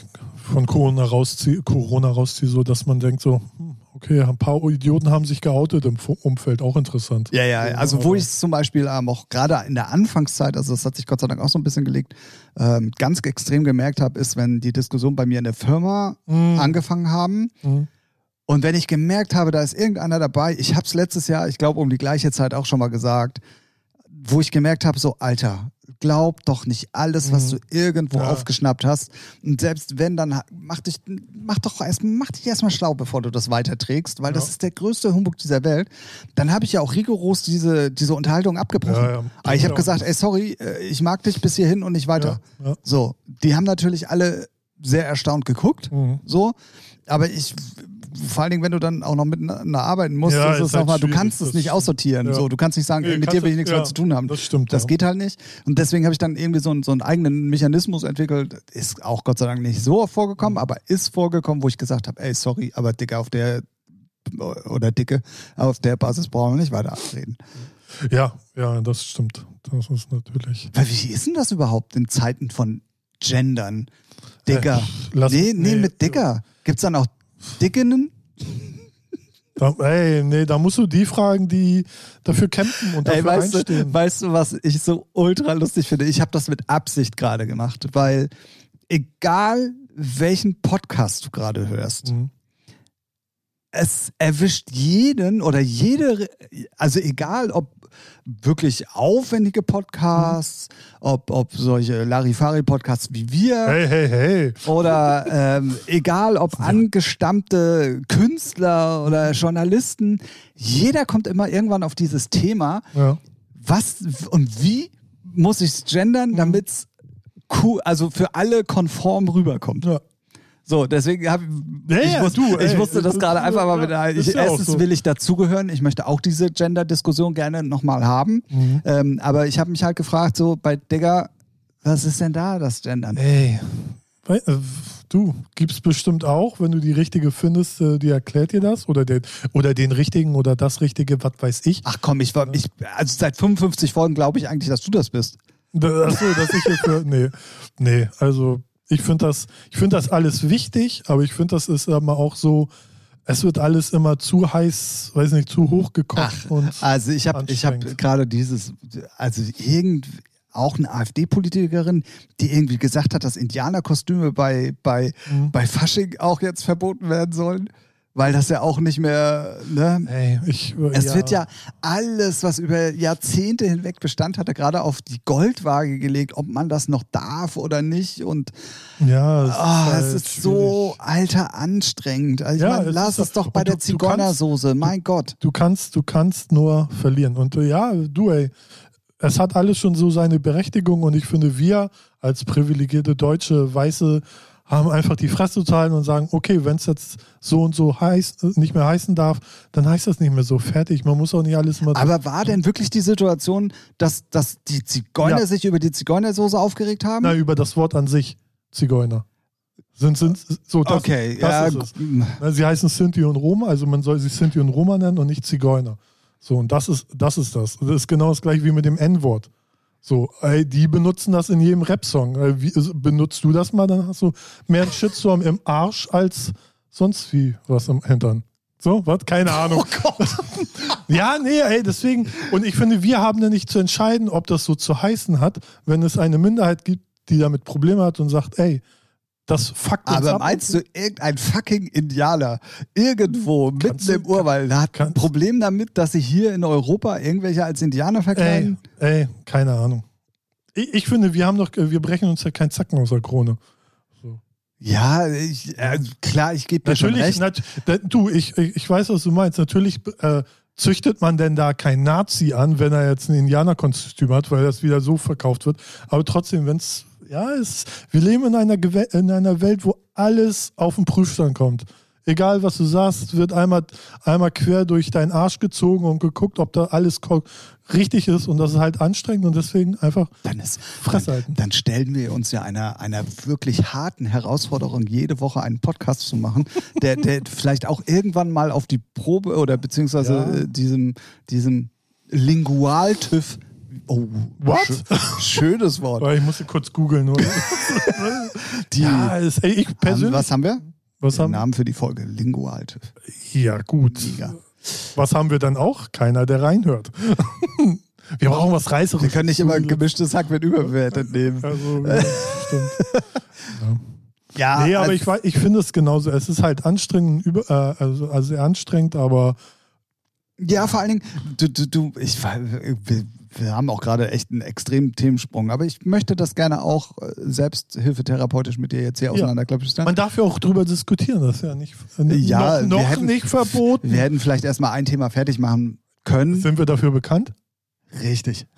von Corona rausziehe, Corona rausziehe, so dass man denkt so, hm, okay, ein paar Idioten haben sich geoutet im Umfeld, auch interessant. Ja, ja, also wo ich es zum Beispiel ähm, auch gerade in der Anfangszeit, also das hat sich Gott sei Dank auch so ein bisschen gelegt, ähm, ganz extrem gemerkt habe, ist, wenn die Diskussion bei mir in der Firma Mhm. angefangen haben Mhm. und wenn ich gemerkt habe, da ist irgendeiner dabei, ich habe es letztes Jahr, ich glaube um die gleiche Zeit auch schon mal gesagt, wo ich gemerkt habe, so Alter, glaub doch nicht alles, was du irgendwo Mhm. Ja. aufgeschnappt hast. Und selbst wenn, dann mach dich, mach doch erst, mach dich erstmal schlau, bevor du das weiterträgst, weil das Ja. ist der größte Humbug dieser Welt. Dann habe ich ja auch rigoros diese, diese Unterhaltung abgebrochen. Ja. Aber ich habe Ja. gesagt, ey, sorry, äh, ich mag dich bis hierhin und nicht weiter. So, die haben natürlich alle sehr erstaunt geguckt, Mhm. so, aber ich, vor allen Dingen, wenn du dann auch noch miteinander arbeiten musst, Ja, ist es halt du kannst es nicht aussortieren, ja. so, du kannst nicht sagen, Nee, ey, mit dir will ich nichts ja, mehr zu tun haben. Das stimmt. Das geht halt nicht. Und deswegen habe ich dann irgendwie so, einen- so einen eigenen Mechanismus entwickelt. Ist auch Gott sei Dank nicht so oft Mhm. vorgekommen, aber ist vorgekommen, wo ich gesagt habe, ey, sorry, aber Dicke auf der oder Dicke, auf der Basis brauchen wir nicht weiter reden. Ja, ja, das stimmt. Das ist natürlich. Weil wie ist denn das überhaupt in Zeiten von Gendern? Dicker. Äh, lass- nee, nee, nee. mit Dicker. Gibt's dann auch Dickinnen? Da, ey, nee, da musst du die fragen, die dafür kämpfen und dafür Ey, weißt, einstehen. du, weißt du, was ich so ultra lustig finde? Ich habe das mit Absicht gerade gemacht, weil egal welchen Podcast du gerade hörst, Mhm. es erwischt jeden oder jede, also egal ob wirklich aufwendige Podcasts, ob, ob solche Larifari-Podcasts wie wir Hey, hey, hey. oder ähm, egal ob angestammte Künstler oder Journalisten, jeder kommt immer irgendwann auf dieses Thema, Ja. was und wie muss ich es gendern, damit es cool, also für alle konform rüberkommt. ja. So, deswegen habe Ja, ich, muss, du, ich ey, musste das das- gerade einfach mal ja, ist Ich, ja erstens so. will ich dazugehören, ich möchte auch diese Gender-Diskussion gerne nochmal haben. Mhm. Ähm, aber ich habe mich halt gefragt, so bei Digga, was ist denn da das Gendern? Ey. Äh, Du, gibt's bestimmt auch, wenn du die richtige findest, äh, die erklärt dir das oder den, oder den richtigen oder das richtige, was weiß ich. Ach komm, ich war, ich, also seit 55 Folgen glaube ich eigentlich, dass du das bist. Achso, dass ich jetzt für, nee, nee, also ich finde das, ich finde das alles wichtig, aber ich finde, das ist immer auch so, es wird alles immer zu heiß, weiß nicht, zu hoch gekocht und Also ich habe ich gerade dieses, also irgend auch eine AfD-Politikerin, die irgendwie gesagt hat, dass Indianerkostüme bei, bei, Mhm. bei Fasching auch jetzt verboten werden sollen, weil das ja auch nicht mehr, ne? ey, ich, Es wird ja alles, was über Jahrzehnte hinweg Bestand hatte, gerade auf die Goldwaage gelegt, ob man das noch darf oder nicht. Und ja, es, ah, halt es ist so, alter, anstrengend. Also ich Ja, meine, es lass ist es doch bei der Zigeunersoße, mein Gott. du kannst, du kannst nur verlieren. Und äh, ja, du, ey, es hat alles schon so seine Berechtigung und ich finde, wir als privilegierte deutsche Weiße haben einfach die Fresse zu halten und sagen, okay, wenn es jetzt so und so heißt, nicht mehr heißen darf, dann heißt das nicht mehr so fertig. Man muss auch nicht alles immer. Aber war denn wirklich die Situation, dass, dass die Zigeuner Ja. sich über die Zigeunersoße aufgeregt haben? Na, über das Wort an sich, Zigeuner. Sind, sind, so, das, okay, das ja, ist es. Sie heißen Sinti und Roma, also man soll sie Sinti und Roma nennen und nicht Zigeuner. So, und das ist das. Ist das. das ist genau das gleiche wie mit dem N-Wort. So, ey, die benutzen das in jedem Rap-Song. Also, benutzt du das mal, dann hast du mehr einen Shitstorm im Arsch als sonst wie was im Hintern. So, was? Keine Ahnung. Oh Gott. Ja, nee, ey, deswegen. Und ich finde, wir haben da nicht zu entscheiden, ob das so zu heißen hat, wenn es eine Minderheit gibt, die damit Probleme hat und sagt, ey, das fuckt uns Aber ab. meinst du, irgendein fucking Indianer irgendwo Kannst mitten du- im Urwald hat ein kannst- Problem damit, dass sich hier in Europa irgendwelche als Indianer Ey, verkleiden? ey, keine Ahnung. Ich, ich finde, wir haben doch, wir brechen uns ja keinen Zacken aus der Krone. Ja, ich, äh, klar, ich gebe dir schon Natürlich, recht. nat, da, du, ich, ich ich weiß, was du meinst. Natürlich äh, züchtet man denn da kein Nazi an, wenn er jetzt ein Indianerkostüm hat, weil das wieder so verkauft wird. Aber trotzdem, wenn es, ja, es, wir leben in einer, in einer Welt, wo alles auf den Prüfstand kommt. Egal, was du sagst, wird einmal, einmal quer durch deinen Arsch gezogen und geguckt, ob da alles richtig ist. Und das ist halt anstrengend und deswegen einfach Dann, ist, Fresse dann, halten. dann stellen wir uns ja einer, einer wirklich harten Herausforderung, jede Woche einen Podcast zu machen, der, der vielleicht auch irgendwann mal auf die Probe oder beziehungsweise Ja. äh, diesem, diesem Lingual-TÜV. Oh, What? schö- schönes Wort. Ich musste kurz googeln. Die, ja, ist, ey, ich haben, persönlich. was haben wir? was Den haben, Namen für die Folge. Lingual-TÜV. ja, gut. Mega. Was haben wir dann auch? Keiner, der reinhört. wir brauchen was Reißerisches. Wir können nicht immer ein gemischtes Hack mit überbewertet nehmen. Also, ja, stimmt. Ja, Nee, aber also- ich, ich finde es genauso. Es ist halt anstrengend, über, äh, also, also anstrengend, aber Ja, vor allen Dingen, du, du, du ich, wir, haben auch gerade echt einen extremen Themensprung, aber ich möchte das gerne auch äh, selbsthilfetherapeutisch mit dir jetzt hier auseinanderklabüstern. man darf ja auch drüber diskutieren. Das ist ja nicht, äh, Ja, noch, noch hätten- nicht verboten. Wir hätten vielleicht erstmal ein Thema fertig machen können. Sind wir dafür bekannt? Richtig.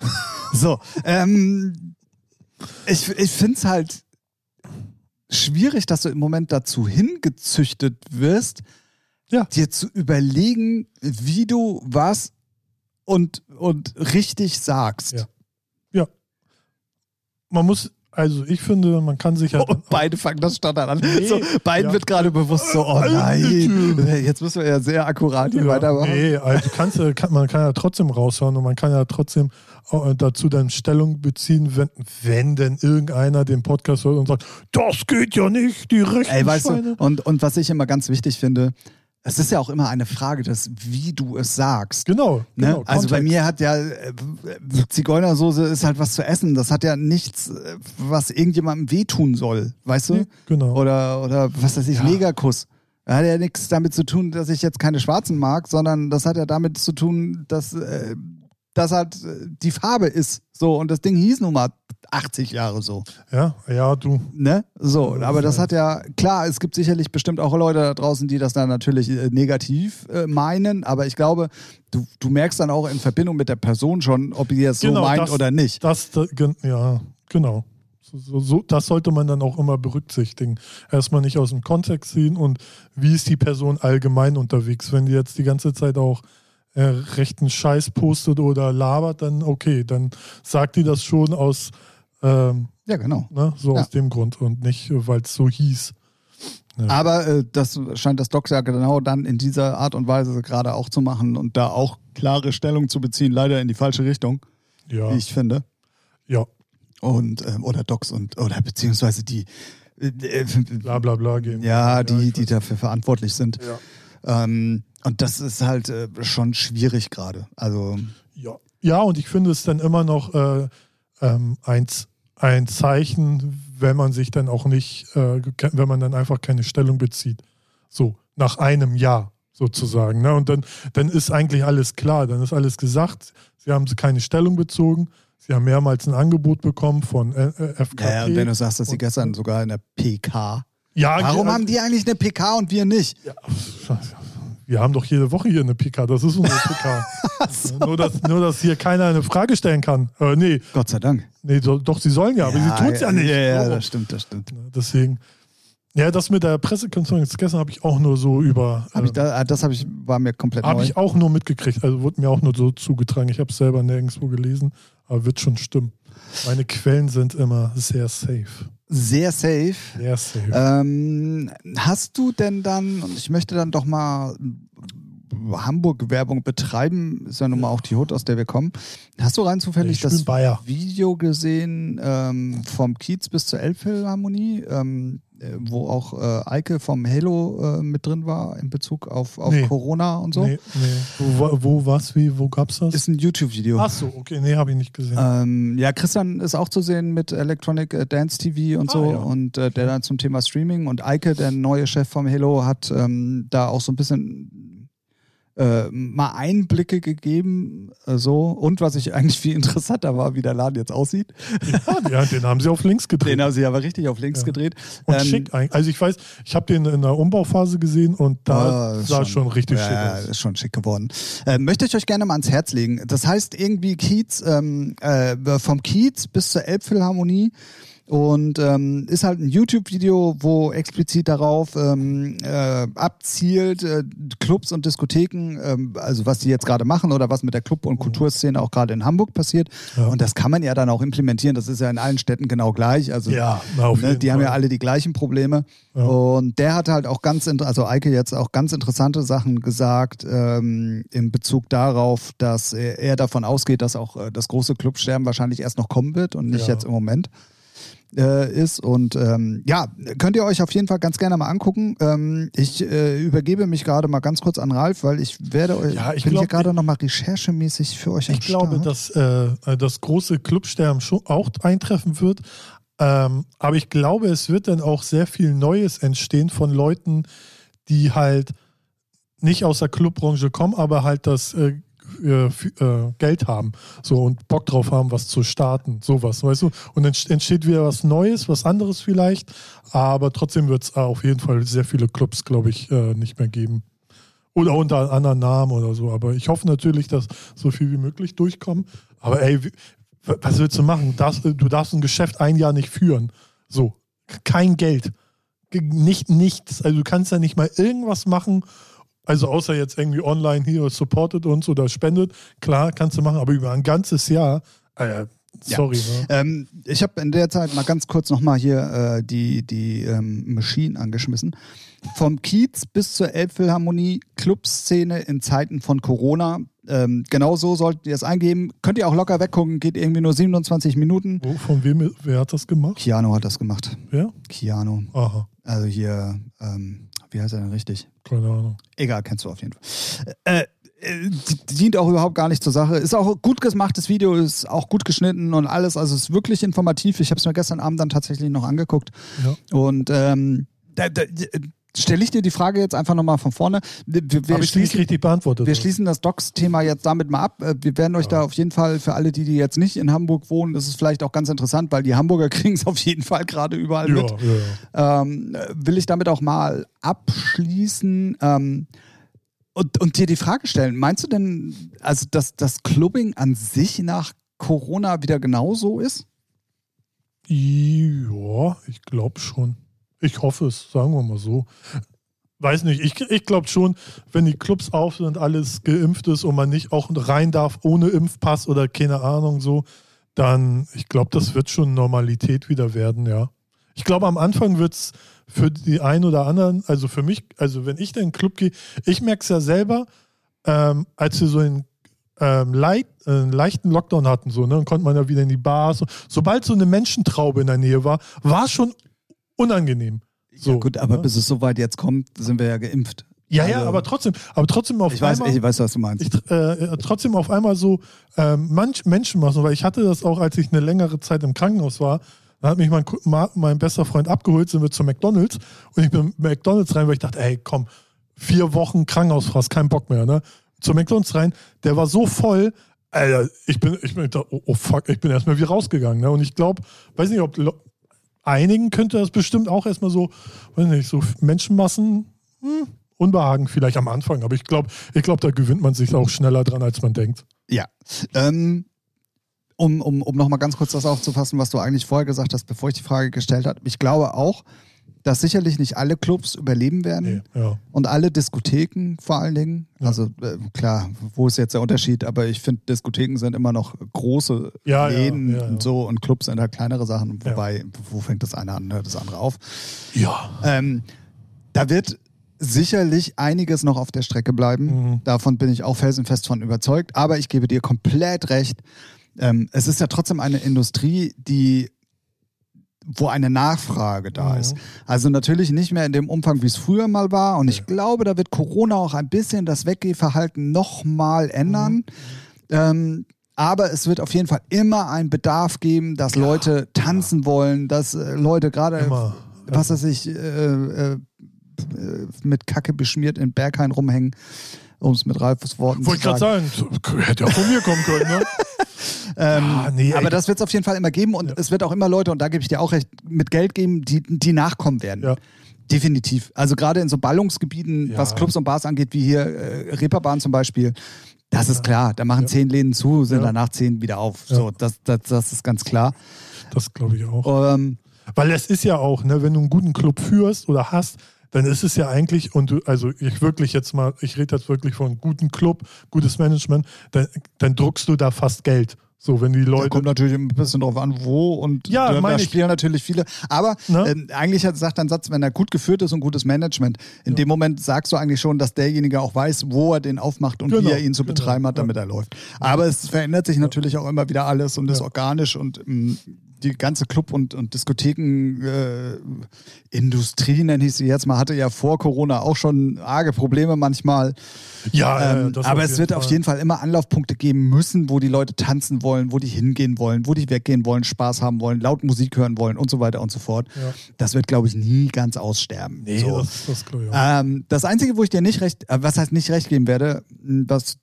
So, ähm, ich, ich finde es halt schwierig, dass du im Moment dazu hingezüchtet wirst, Ja. dir zu überlegen, wie du was und, und richtig sagst. Ja. Man muss, also ich finde, man kann sich ja. Und beide fangen das Stottern an. Nee. so, beiden Ja. wird gerade bewusst so, oh nein, jetzt müssen wir ja sehr akkurat hier Ja, weitermachen. nee, also kannst, ja- kann, man kann ja trotzdem raushören und man kann ja trotzdem äh, dazu dann Stellung beziehen, wenn, wenn denn irgendeiner den Podcast hört und sagt, das geht ja nicht, die rechten Ey, weißt Schweine. du, und, und was ich immer ganz wichtig finde, es ist ja auch immer eine Frage des, wie du es sagst. Genau, Ne? genau. also bei mir hat ja äh, Zigeunersoße ist halt was zu essen. Das hat ja nichts, äh, was irgendjemandem wehtun soll, weißt du? Nee, genau. Oder, oder was weiß ich, Ja. Negerkuss. Das hat ja nichts damit zu tun, dass ich jetzt keine Schwarzen mag, sondern das hat ja damit zu tun, dass äh, das halt äh, die Farbe ist. So, und das Ding hieß nun mal 80 Jahre so. Ja, ja, du. Ne? So, aber das hat ja, klar, es gibt sicherlich bestimmt auch Leute da draußen, die das dann natürlich äh, negativ äh, meinen, aber ich glaube, du, du merkst dann auch in Verbindung mit der Person schon, ob die das so Genau, meint das- oder nicht. Das, da- gen- ja, genau. So, so, so, das sollte man dann auch immer berücksichtigen. Erstmal nicht aus dem Kontext ziehen und wie ist die Person allgemein unterwegs. Wenn die jetzt die ganze Zeit auch äh, rechten Scheiß postet oder labert, dann okay, dann sagt die das schon aus, ähm, Ja, genau. ne, so Ja. aus dem Grund und nicht, weil es so hieß. Aber äh, das scheint das Docs ja genau dann in dieser Art und Weise gerade auch zu machen und da auch klare Stellung zu beziehen, leider in die falsche Richtung, Ja, wie ich finde. ja, Und, ähm, oder Docs und, oder beziehungsweise die, äh, äh, bla bla ja, die, ich die dafür verantwortlich sind. Ja. Ähm, und das ist halt äh, schon schwierig gerade. Also, Ja. ja, und ich finde es dann immer noch äh, ähm, ein, ein Zeichen, wenn man sich dann auch nicht, äh, wenn man dann einfach keine Stellung bezieht. So, nach einem Jahr sozusagen. Ne? Und dann, dann ist eigentlich alles klar, dann ist alles gesagt. Sie haben keine Stellung bezogen. Sie haben mehrmals ein Angebot bekommen von äh, äh, FKP. ja, und wenn du sagst, dass sie gestern sogar in der PK. ja, Warum ja, haben die eigentlich eine PK und wir nicht? Ja, wir haben doch jede Woche hier eine PK, das ist unsere PK. nur, dass, nur, dass hier keiner eine Frage stellen kann. Äh, nee, Gott sei Dank. nee, do, doch, sie sollen ja, aber sie tun es ja nicht. Ja, ja, So. das stimmt, das stimmt. Deswegen. Ja, das mit der Pressekonferenz gestern habe ich auch nur so über. Hab ich äh, da, das habe ich, war mir komplett habe ich auch nur mitgekriegt. Also wurde mir auch nur so zugetragen. Ich habe es selber nirgendwo gelesen, aber wird schon stimmen. Meine Quellen sind immer sehr safe. Sehr safe. Sehr safe. Ähm, hast du denn dann, und ich möchte dann doch mal Hamburg-Werbung betreiben, ist ja nun mal auch die Hut, aus der wir kommen. Hast du rein zufällig das Bayer. Video gesehen ähm, vom Kiez bis zur Elbphilharmonie? Ähm, äh, wo auch äh, Eike vom Halo äh, mit drin war in Bezug auf, auf Nee. Corona und so. Nee, nee. Wo, wo was, wie, wo gab's das? Ist ein YouTube-Video. Ach so, okay, nee, habe ich nicht gesehen. Ähm, ja, Christian ist auch zu sehen mit Electronic äh, Dance TV und Ah, so ja. und äh, der dann zum Thema Streaming und Eike, der neue Chef vom Halo, hat ähm, da auch so ein bisschen äh, mal Einblicke gegeben, äh, so und was ich eigentlich viel interessanter war, wie der Laden jetzt aussieht. ja, den haben sie auf links gedreht. Den haben sie aber richtig auf links Ja. gedreht. Und Ähm, schick eigentlich. Also ich weiß, ich habe den in der Umbauphase gesehen und da ist sah schon, richtig ja, schick ja, aus. ist schon schick geworden. Äh, möchte ich euch gerne mal ans Herz legen. Das heißt irgendwie Kiez, ähm, äh, vom Kiez bis zur Elbphilharmonie und ähm, ist halt ein YouTube-Video, wo explizit darauf ähm, äh, abzielt, äh, Clubs und Diskotheken, ähm, also was die jetzt gerade machen oder was mit der Club- und Kulturszene auch gerade in Hamburg passiert. Ja. Und das kann man ja dann auch implementieren. Das ist ja in allen Städten genau gleich. Also Ja, ne, die haben ja Fall. alle die gleichen Probleme. Ja. Und der hat halt auch ganz, also Eike jetzt auch ganz interessante Sachen gesagt ähm, in Bezug darauf, dass er, er davon ausgeht, dass auch äh, das große Clubsterben wahrscheinlich erst noch kommen wird und nicht jetzt im Moment äh, ist. Und ähm, ja, könnt ihr euch auf jeden Fall ganz gerne mal angucken. Ähm, ich äh, übergebe mich gerade mal ganz kurz an Ralf, weil ich werde euch, Ja, ich bin glaub, hier gerade nochmal recherchemäßig für euch am Ich glaube, Start. dass äh, das große Clubsterben schon auch eintreffen wird. Ähm, aber ich glaube, es wird dann auch sehr viel Neues entstehen von Leuten, die halt nicht aus der Clubbranche kommen, aber halt das äh, äh, äh, Geld haben so und Bock drauf haben, was zu starten, sowas, weißt du? Und dann ent- entsteht wieder was Neues, was anderes vielleicht, aber trotzdem wird es auf jeden Fall sehr viele Clubs, glaube ich, äh, nicht mehr geben. Oder unter anderen Namen oder so. Aber ich hoffe natürlich, dass so viel wie möglich durchkommen. Aber ey, was willst du machen? Du darfst, du darfst ein Geschäft ein Jahr nicht führen. So. Kein Geld. Ge- Nicht nichts. Also du kannst ja nicht mal irgendwas machen. Also außer jetzt irgendwie online hier supportet uns oder spendet. Klar, kannst du machen, aber über ein ganzes Jahr. Äh, sorry. Ne? Ähm, ich habe in der Zeit mal ganz kurz nochmal hier äh, die, die ähm, Machine angeschmissen. Vom Kiez bis zur Elbphilharmonie, Clubszene in Zeiten von Corona. Ähm, genau so solltet ihr es eingeben. Könnt ihr auch locker weggucken, geht irgendwie nur 27 Minuten. Wo, von wem, wer hat das gemacht? Keanu hat das gemacht. Wer? Keanu. Aha, Also hier, ähm, wie heißt er denn richtig? keine Ahnung. Egal, kennst du auf jeden Fall. Äh, äh, dient auch überhaupt gar nicht zur Sache. Ist auch gut gemachtes Video, ist auch gut geschnitten und alles. Also ist wirklich informativ. Ich habe es mir gestern Abend dann tatsächlich noch angeguckt. Ja. Und ähm, da, da, stelle ich dir die Frage jetzt einfach nochmal von vorne. Wir, wir, Habe ich schließen, richtig beantwortet. wir schließen das Docs-Thema jetzt damit mal ab. Äh, Wir werden euch da auf jeden Fall, für alle, die, die jetzt nicht in Hamburg wohnen, das ist vielleicht auch ganz interessant, weil die Hamburger kriegen es auf jeden Fall gerade überall ja, mit ja, ja. ähm, will ich damit auch mal abschließen ähm, und, und dir die Frage stellen. Meinst du denn, also dass das Clubbing an sich nach Corona wieder genauso ist? Ja, ich glaube schon. Ich hoffe es, sagen wir mal so. Weiß nicht, ich, ich glaube schon, wenn die Clubs auf sind, alles geimpft ist und man nicht auch rein darf ohne Impfpass oder keine Ahnung so, dann, ich glaube, das wird schon Normalität wieder werden, ja. Ich glaube, am Anfang wird es für die einen oder anderen, also für mich, also wenn ich in den Club gehe, ich merke es ja selber, ähm, als wir so einen ähm, leicht, äh, einen leichten Lockdown hatten, so, ne, dann konnte man ja wieder in die Bars. Sobald so eine Menschentraube in der Nähe war, war schon unangenehm. So, ja, gut, aber ne? bis es so weit jetzt kommt, sind wir ja geimpft. Ja, ja, Also- aber trotzdem, aber trotzdem auf Ich weiß, einmal. ich weiß, was du meinst. ich, äh, trotzdem auf einmal so ähm, manch Menschenmassen, weil ich hatte das auch, als ich eine längere Zeit im Krankenhaus war. Da hat mich mein, mein bester Freund abgeholt, sind wir zu McDonalds und ich bin in McDonalds rein, weil ich dachte, ey, komm, vier Wochen Krankenhausfraß, kein Bock mehr, ne? Zu McDonalds rein, der war so voll, Alter, ich bin, ich bin, oh, oh fuck, ich bin erstmal wieder rausgegangen, ne? Und ich glaube, weiß nicht, ob einigen könnte das bestimmt auch erstmal so, weiß nicht, so Menschenmassen, hm, Unbehagen vielleicht am Anfang, aber ich glaube, ich glaube, da gewöhnt man sich auch schneller dran, als man denkt. Ja. Ähm, um um, um nochmal ganz kurz das aufzufassen, was du eigentlich vorher gesagt hast, bevor ich die Frage gestellt habe. Ich glaube auch, dass sicherlich nicht alle Clubs überleben werden. Nee, ja. Und alle Diskotheken vor allen Dingen. Ja. Also äh, klar, wo ist jetzt der Unterschied? Aber ich finde, Diskotheken sind immer noch große Ja, Läden und so und Clubs sind halt kleinere Sachen. Wobei, wo fängt das eine an, hört das andere auf? Ja. Ähm, da wird sicherlich einiges noch auf der Strecke bleiben. Mhm. Davon bin ich auch felsenfest von überzeugt. Aber ich gebe dir komplett recht. Ähm, es ist ja trotzdem eine Industrie, die wo eine Nachfrage da Mhm. ist. Also natürlich nicht mehr in dem Umfang, wie es früher mal war. Und ich glaube, da wird Corona auch ein bisschen das Weggehverhalten nochmal ändern. Mhm. Ähm, aber es wird auf jeden Fall immer einen Bedarf geben, dass Leute tanzen wollen, dass äh, Leute gerade, was weiß ich, äh, äh, äh, mit Kacke beschmiert in Berghain rumhängen, um es mit Ralfs Worten Wollte zu gerade sagen. sagen, hätte ja von mir kommen können, ne? Ähm, Ah, nee, aber ey. das wird es auf jeden Fall immer geben und es wird auch immer Leute, und da gebe ich dir auch recht, mit Geld geben, die, die nachkommen werden. Ja. Definitiv. Also gerade in so Ballungsgebieten, Ja. was Clubs und Bars angeht, wie hier äh, Reeperbahn zum Beispiel, das ist klar. Da machen zehn Läden zu, sind Ja. danach zehn wieder auf. Ja. So, das, das, das ist ganz klar. Das glaube ich auch. Ähm, Weil es ist ja auch, ne, wenn du einen guten Club führst oder hast, dann ist es ja eigentlich, und du, also ich wirklich jetzt mal, ich rede jetzt wirklich von einem guten Club, gutes Management, dann, dann druckst du da fast Geld. So, wenn die da Leute. kommt natürlich ein bisschen drauf an, wo und Ja, da, da spielen natürlich viele. Aber ähm, eigentlich hat sagt ein Satz, wenn er gut geführt ist und gutes Management, in dem Moment sagst du eigentlich schon, dass derjenige auch weiß, wo er den aufmacht und wie Genau, er ihn zu genau, betreiben hat, ja. damit er läuft. Aber es verändert sich natürlich auch immer wieder alles und ist organisch und ähm, die ganze Club- und, und Diskotheken-Industrie, nenne ich sie jetzt mal, hatte ja vor Corona auch schon arge Probleme manchmal. ja, ja, Ähm, das aber es wird Fall. auf jeden Fall immer Anlaufpunkte geben müssen, wo die Leute tanzen wollen, wo die hingehen wollen, wo die weggehen wollen, Spaß haben wollen, laut Musik hören wollen und so weiter und so fort. Ja. Das wird, glaube ich, nie ganz aussterben. Nee, so. das, das ich auch. ähm, das Einzige, wo ich dir nicht recht, äh, was heißt nicht recht geben werde, was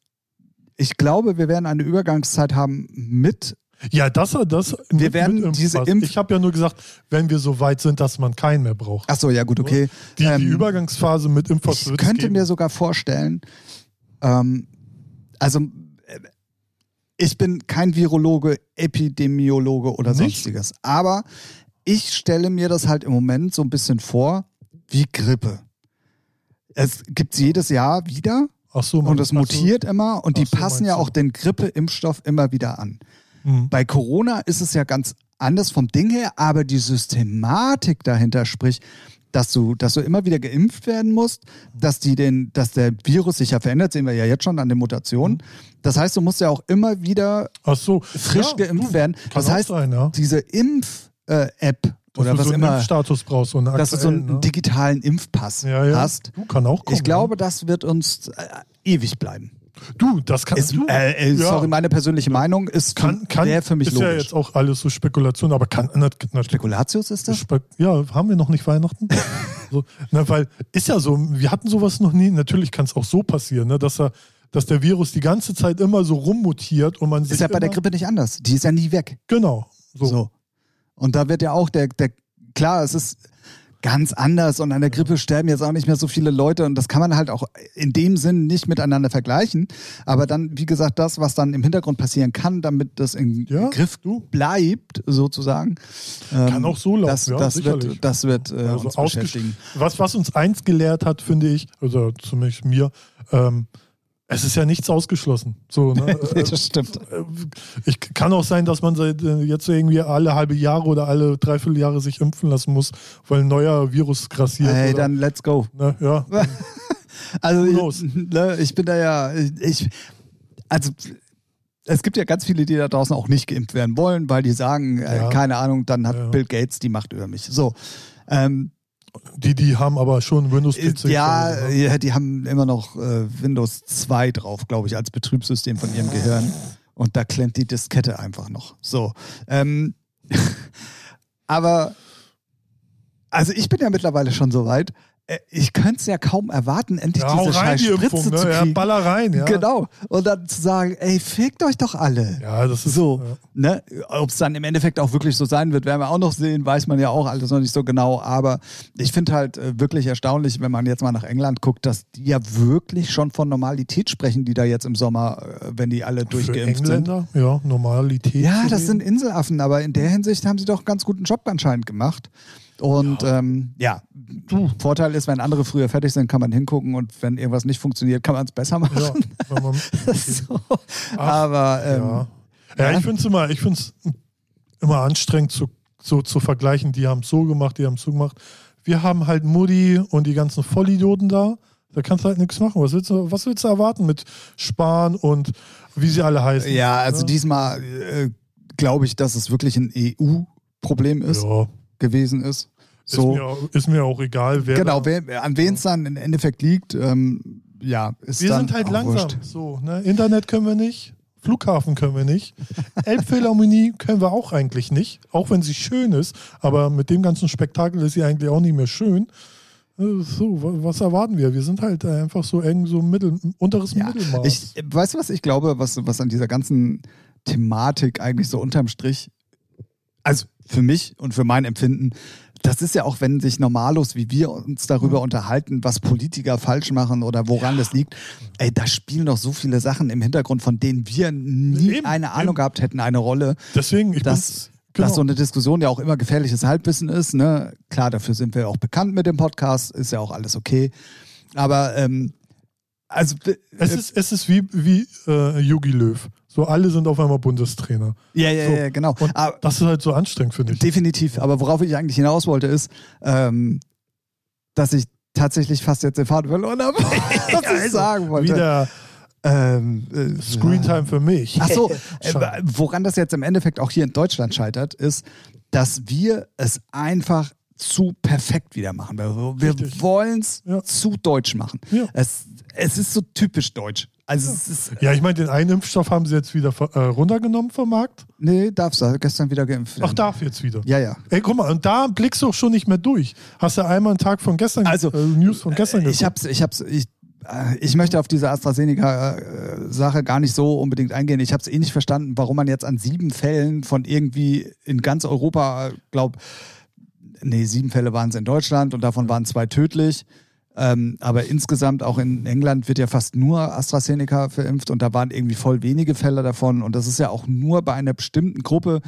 ich glaube, wir werden eine Übergangszeit haben mit Ja, das, das Wir werden diese. Impf- Ich habe ja nur gesagt, wenn wir so weit sind, dass man keinen mehr braucht. Ach so, ja gut, okay. Die, Ähm, die Übergangsphase mit Impfpass Ich es könnte mir sogar vorstellen, ähm, also äh, ich bin kein Virologe, Epidemiologe oder Nicht? sonstiges, aber ich stelle mir das halt im Moment so ein bisschen vor wie Grippe. Es gibt jedes Jahr wieder Ach so, und es mutiert immer und die Ach so, passen ja auch den Grippeimpfstoff immer wieder an. Mhm. Bei Corona ist es ja ganz anders vom Ding her, aber die Systematik dahinter, sprich, dass du, dass du immer wieder geimpft werden musst, dass die den, dass der Virus sich ja verändert, sehen wir ja jetzt schon an den Mutationen. Das heißt, du musst ja auch immer wieder Ach so, frisch ja, geimpft werden. Das heißt, sein, ja. diese Impf-App Dass oder du was so einen immer, Impfstatus brauchst, so einen dass du so einen aktuellen, ne? digitalen Impfpass ja, ja. hast. Du kann auch kommen. Ich glaube, das wird uns äh, ewig bleiben. Ja. Du, das kann Ist, du. äh, äh, Ja. Sorry, meine persönliche Meinung ist kann, kann, wäre für mich ist ja logisch. jetzt auch alles so Spekulation, aber kann nat- nat- Spekulatius ist das? Spe ja, haben wir noch nicht Weihnachten? so, na, weil ist ja so, wir hatten sowas noch nie. Natürlich kann es auch so passieren, ne, dass er, dass der Virus die ganze Zeit immer so rummutiert und man sich Ist ja bei der Grippe nicht anders. Die ist ja nie weg. Genau. So. So. Und da wird ja auch der, der, klar, es ist ganz anders und an der Grippe sterben jetzt auch nicht mehr so viele Leute und das kann man halt auch in dem Sinn nicht miteinander vergleichen. Aber dann, wie gesagt, das, was dann im Hintergrund passieren kann, damit das im Ja, Griff bleibt, sozusagen. Kann ähm, auch so laufen, Das, ja, das sicherlich. wird, das wird äh, Also uns beschäftigen. Was, was uns eins gelehrt hat, finde ich, also zumindest mir, ähm, es ist ja nichts ausgeschlossen. So, ne? Äh, das stimmt. äh, ich kann auch sein, dass man seit äh, jetzt irgendwie alle halbe Jahre oder alle dreiviertel Jahre sich impfen lassen muss, weil ein neuer Virus grassiert. Hey, oder, dann let's go. ne, ja. Also ich, ne, ich bin da ja, ich, also es gibt ja ganz viele, die da draußen auch nicht geimpft werden wollen, weil die sagen, äh, Ja. keine Ahnung, dann hat Ja. Bill Gates die Macht über mich. So. Ähm, Die, die haben aber schon Windows PC. ja, ja, die haben immer noch äh, Windows 2 drauf, glaube ich, als Betriebssystem von ihrem Gehirn. Und da klemmt die Diskette einfach noch. So. Ähm, aber, also ich bin ja mittlerweile schon so weit. Äh, Ich könnte es ja kaum erwarten, endlich Ja, diese rein, die Spritze Impfung, zu ne? Ja, kriegen. baller rein, ja. Genau. Und dann zu sagen, ey, fickt euch doch alle. Ja, das ist So, Ja. ne? Ob es dann im Endeffekt auch wirklich so sein wird, werden wir auch noch sehen, weiß man ja auch alles noch nicht so genau. Aber ich finde halt äh, wirklich erstaunlich, wenn man jetzt mal nach England guckt, dass die ja wirklich schon von Normalität sprechen, die da jetzt im Sommer, äh, wenn die alle Für durchgeimpft sind. Engländer, ja, Normalität. Ja, das reden. sind Inselaffen, aber in der Hinsicht haben sie doch einen ganz guten Job anscheinend gemacht. Und ja, ähm, ja. Vorteil ist, wenn andere früher fertig sind, kann man hingucken und wenn irgendwas nicht funktioniert, kann man es besser machen. Ja, man, so. Aber ähm, ja. ja, ich finde es immer, ich find's immer anstrengend, zu, so zu vergleichen. Die haben es so gemacht, die haben es so gemacht. Wir haben halt Mutti und die ganzen Vollidioten da. Da kannst du halt nichts machen. Was willst du, was willst du erwarten mit Spahn und wie sie alle heißen? Ja, also diesmal äh, glaube ich, dass es wirklich ein EU-Problem ist. Ja, gewesen ist. So. Ist, mir auch, ist mir auch egal, wer. Genau, wer, an wen es dann im Endeffekt liegt, ähm, ja, ist Wir dann sind halt langsam. wurscht. So, ne? Internet können wir nicht. Flughafen können wir nicht. Elbphilharmonie können wir auch eigentlich nicht, auch wenn sie schön ist. Aber mit dem ganzen Spektakel ist sie eigentlich auch nicht mehr schön. Äh, So, wa- was erwarten wir? Wir sind halt einfach so eng, so mittel, unteres Ja, Mittelmaß. ich, weißt du, was ich glaube, was, was an dieser ganzen Thematik eigentlich so unterm Strich, also für mich und für mein Empfinden, das ist ja auch, wenn sich Normalos wie wir uns darüber unterhalten, was Politiker falsch machen oder woran das liegt. Ey, da spielen doch so viele Sachen im Hintergrund, von denen wir nie Eben, eine Ahnung eben. gehabt hätten, eine Rolle. Deswegen, ich dass, genau. dass so eine Diskussion ja auch immer gefährliches Halbwissen ist. Ne? Klar, dafür sind wir auch bekannt mit dem Podcast, ist ja auch alles okay. Aber ähm, also es, äh, ist, es ist wie, wie äh, Jogi Löw. So, alle sind auf einmal Bundestrainer. ja, ja, so. ja, genau. Und Aber, das ist halt so anstrengend, finde ich. definitiv. Aber worauf ich eigentlich hinaus wollte, ist, ähm, dass ich tatsächlich fast jetzt den Faden verloren habe, was ich sagen wollte. Wieder Ähm, äh, Screentime für mich. Ach so, äh, woran das jetzt im Endeffekt auch hier in Deutschland scheitert, ist, dass wir es einfach zu perfekt wieder machen. Wir, wir wollen es Ja. zu deutsch machen. Ja. Es, es ist so typisch deutsch. Also es ist, Ja, ich meine, den einen Impfstoff haben sie jetzt wieder äh, runtergenommen vom Markt. nee, darfst du, gestern wieder geimpft. Ach, werden. darf jetzt wieder. Ja, ja. Ey, guck mal, und da blickst du auch schon nicht mehr durch. Hast du einmal einen Tag von gestern, Also, äh, News von gestern Ich geguckt? hab's, ich hab's, ich, äh, ich möchte auf diese AstraZeneca-Sache gar nicht so unbedingt eingehen. Ich habe es eh nicht verstanden, warum man jetzt an sieben Fällen von irgendwie in ganz Europa, glaub, nee, sieben Fälle waren es in Deutschland und davon waren zwei tödlich. Ähm, aber insgesamt auch in England wird ja fast nur AstraZeneca verimpft und da waren irgendwie voll wenige Fälle davon. Und das ist ja auch nur bei einer bestimmten Gruppe,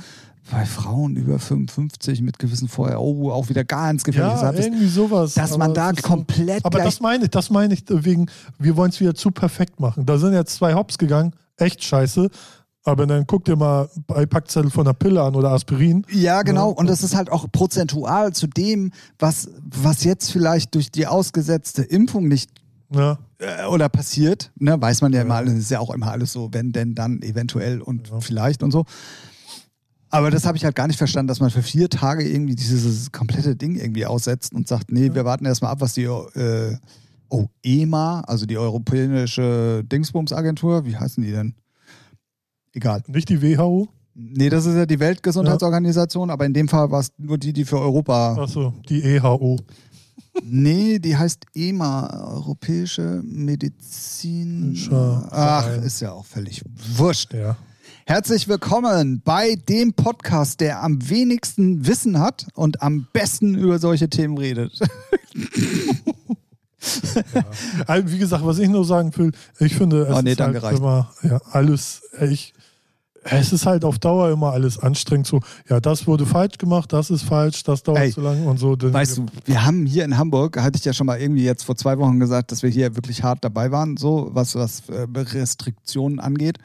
bei Frauen über 55 mit gewissen Vorher, oh, auch wieder ganz gefährliches ja, irgendwie sowas. dass man da so- komplett Aber das meine ich, das meine ich wegen, wir wollen es wieder zu perfekt machen. Da sind jetzt zwei Hops gegangen, echt scheiße. Aber dann guck dir mal bei Packzettel von der Pille an oder Aspirin. Ja, genau. Ja. Und das ist halt auch prozentual zu dem, was, was jetzt vielleicht durch die ausgesetzte Impfung nicht Ja, äh, oder passiert. Ne, weiß man ja immer alles. Ist ja auch immer alles so, wenn denn, dann, eventuell und Ja. vielleicht und so. Aber das habe ich halt gar nicht verstanden, dass man für vier Tage irgendwie dieses komplette Ding irgendwie aussetzt und sagt, nee, wir warten erstmal ab, was die äh, oh, EMA, also die Europäische Dingsbums-Agentur, wie heißen die denn? Egal. nicht die WHO. Nee, das ist ja die Weltgesundheitsorganisation, aber in dem Fall war es nur die, die für Europa. Achso, die EHO. Nee, die heißt EMA, Europäische Medizin. Ach, ist ja auch völlig wurscht. Ja. Herzlich willkommen bei dem Podcast, der am wenigsten Wissen hat und am besten über solche Themen redet. Also, wie gesagt, was ich nur sagen will, ich finde, es Oh, nee, ist halt immer ja, alles, ich, es ist halt auf Dauer immer alles anstrengend. So, ja, das wurde falsch gemacht, das ist falsch, das dauert Ey, zu lang und so. Weißt du, wir haben hier in Hamburg, hatte ich ja schon mal irgendwie jetzt vor zwei Wochen gesagt, dass wir hier wirklich hart dabei waren, so was, was äh, Restriktionen angeht.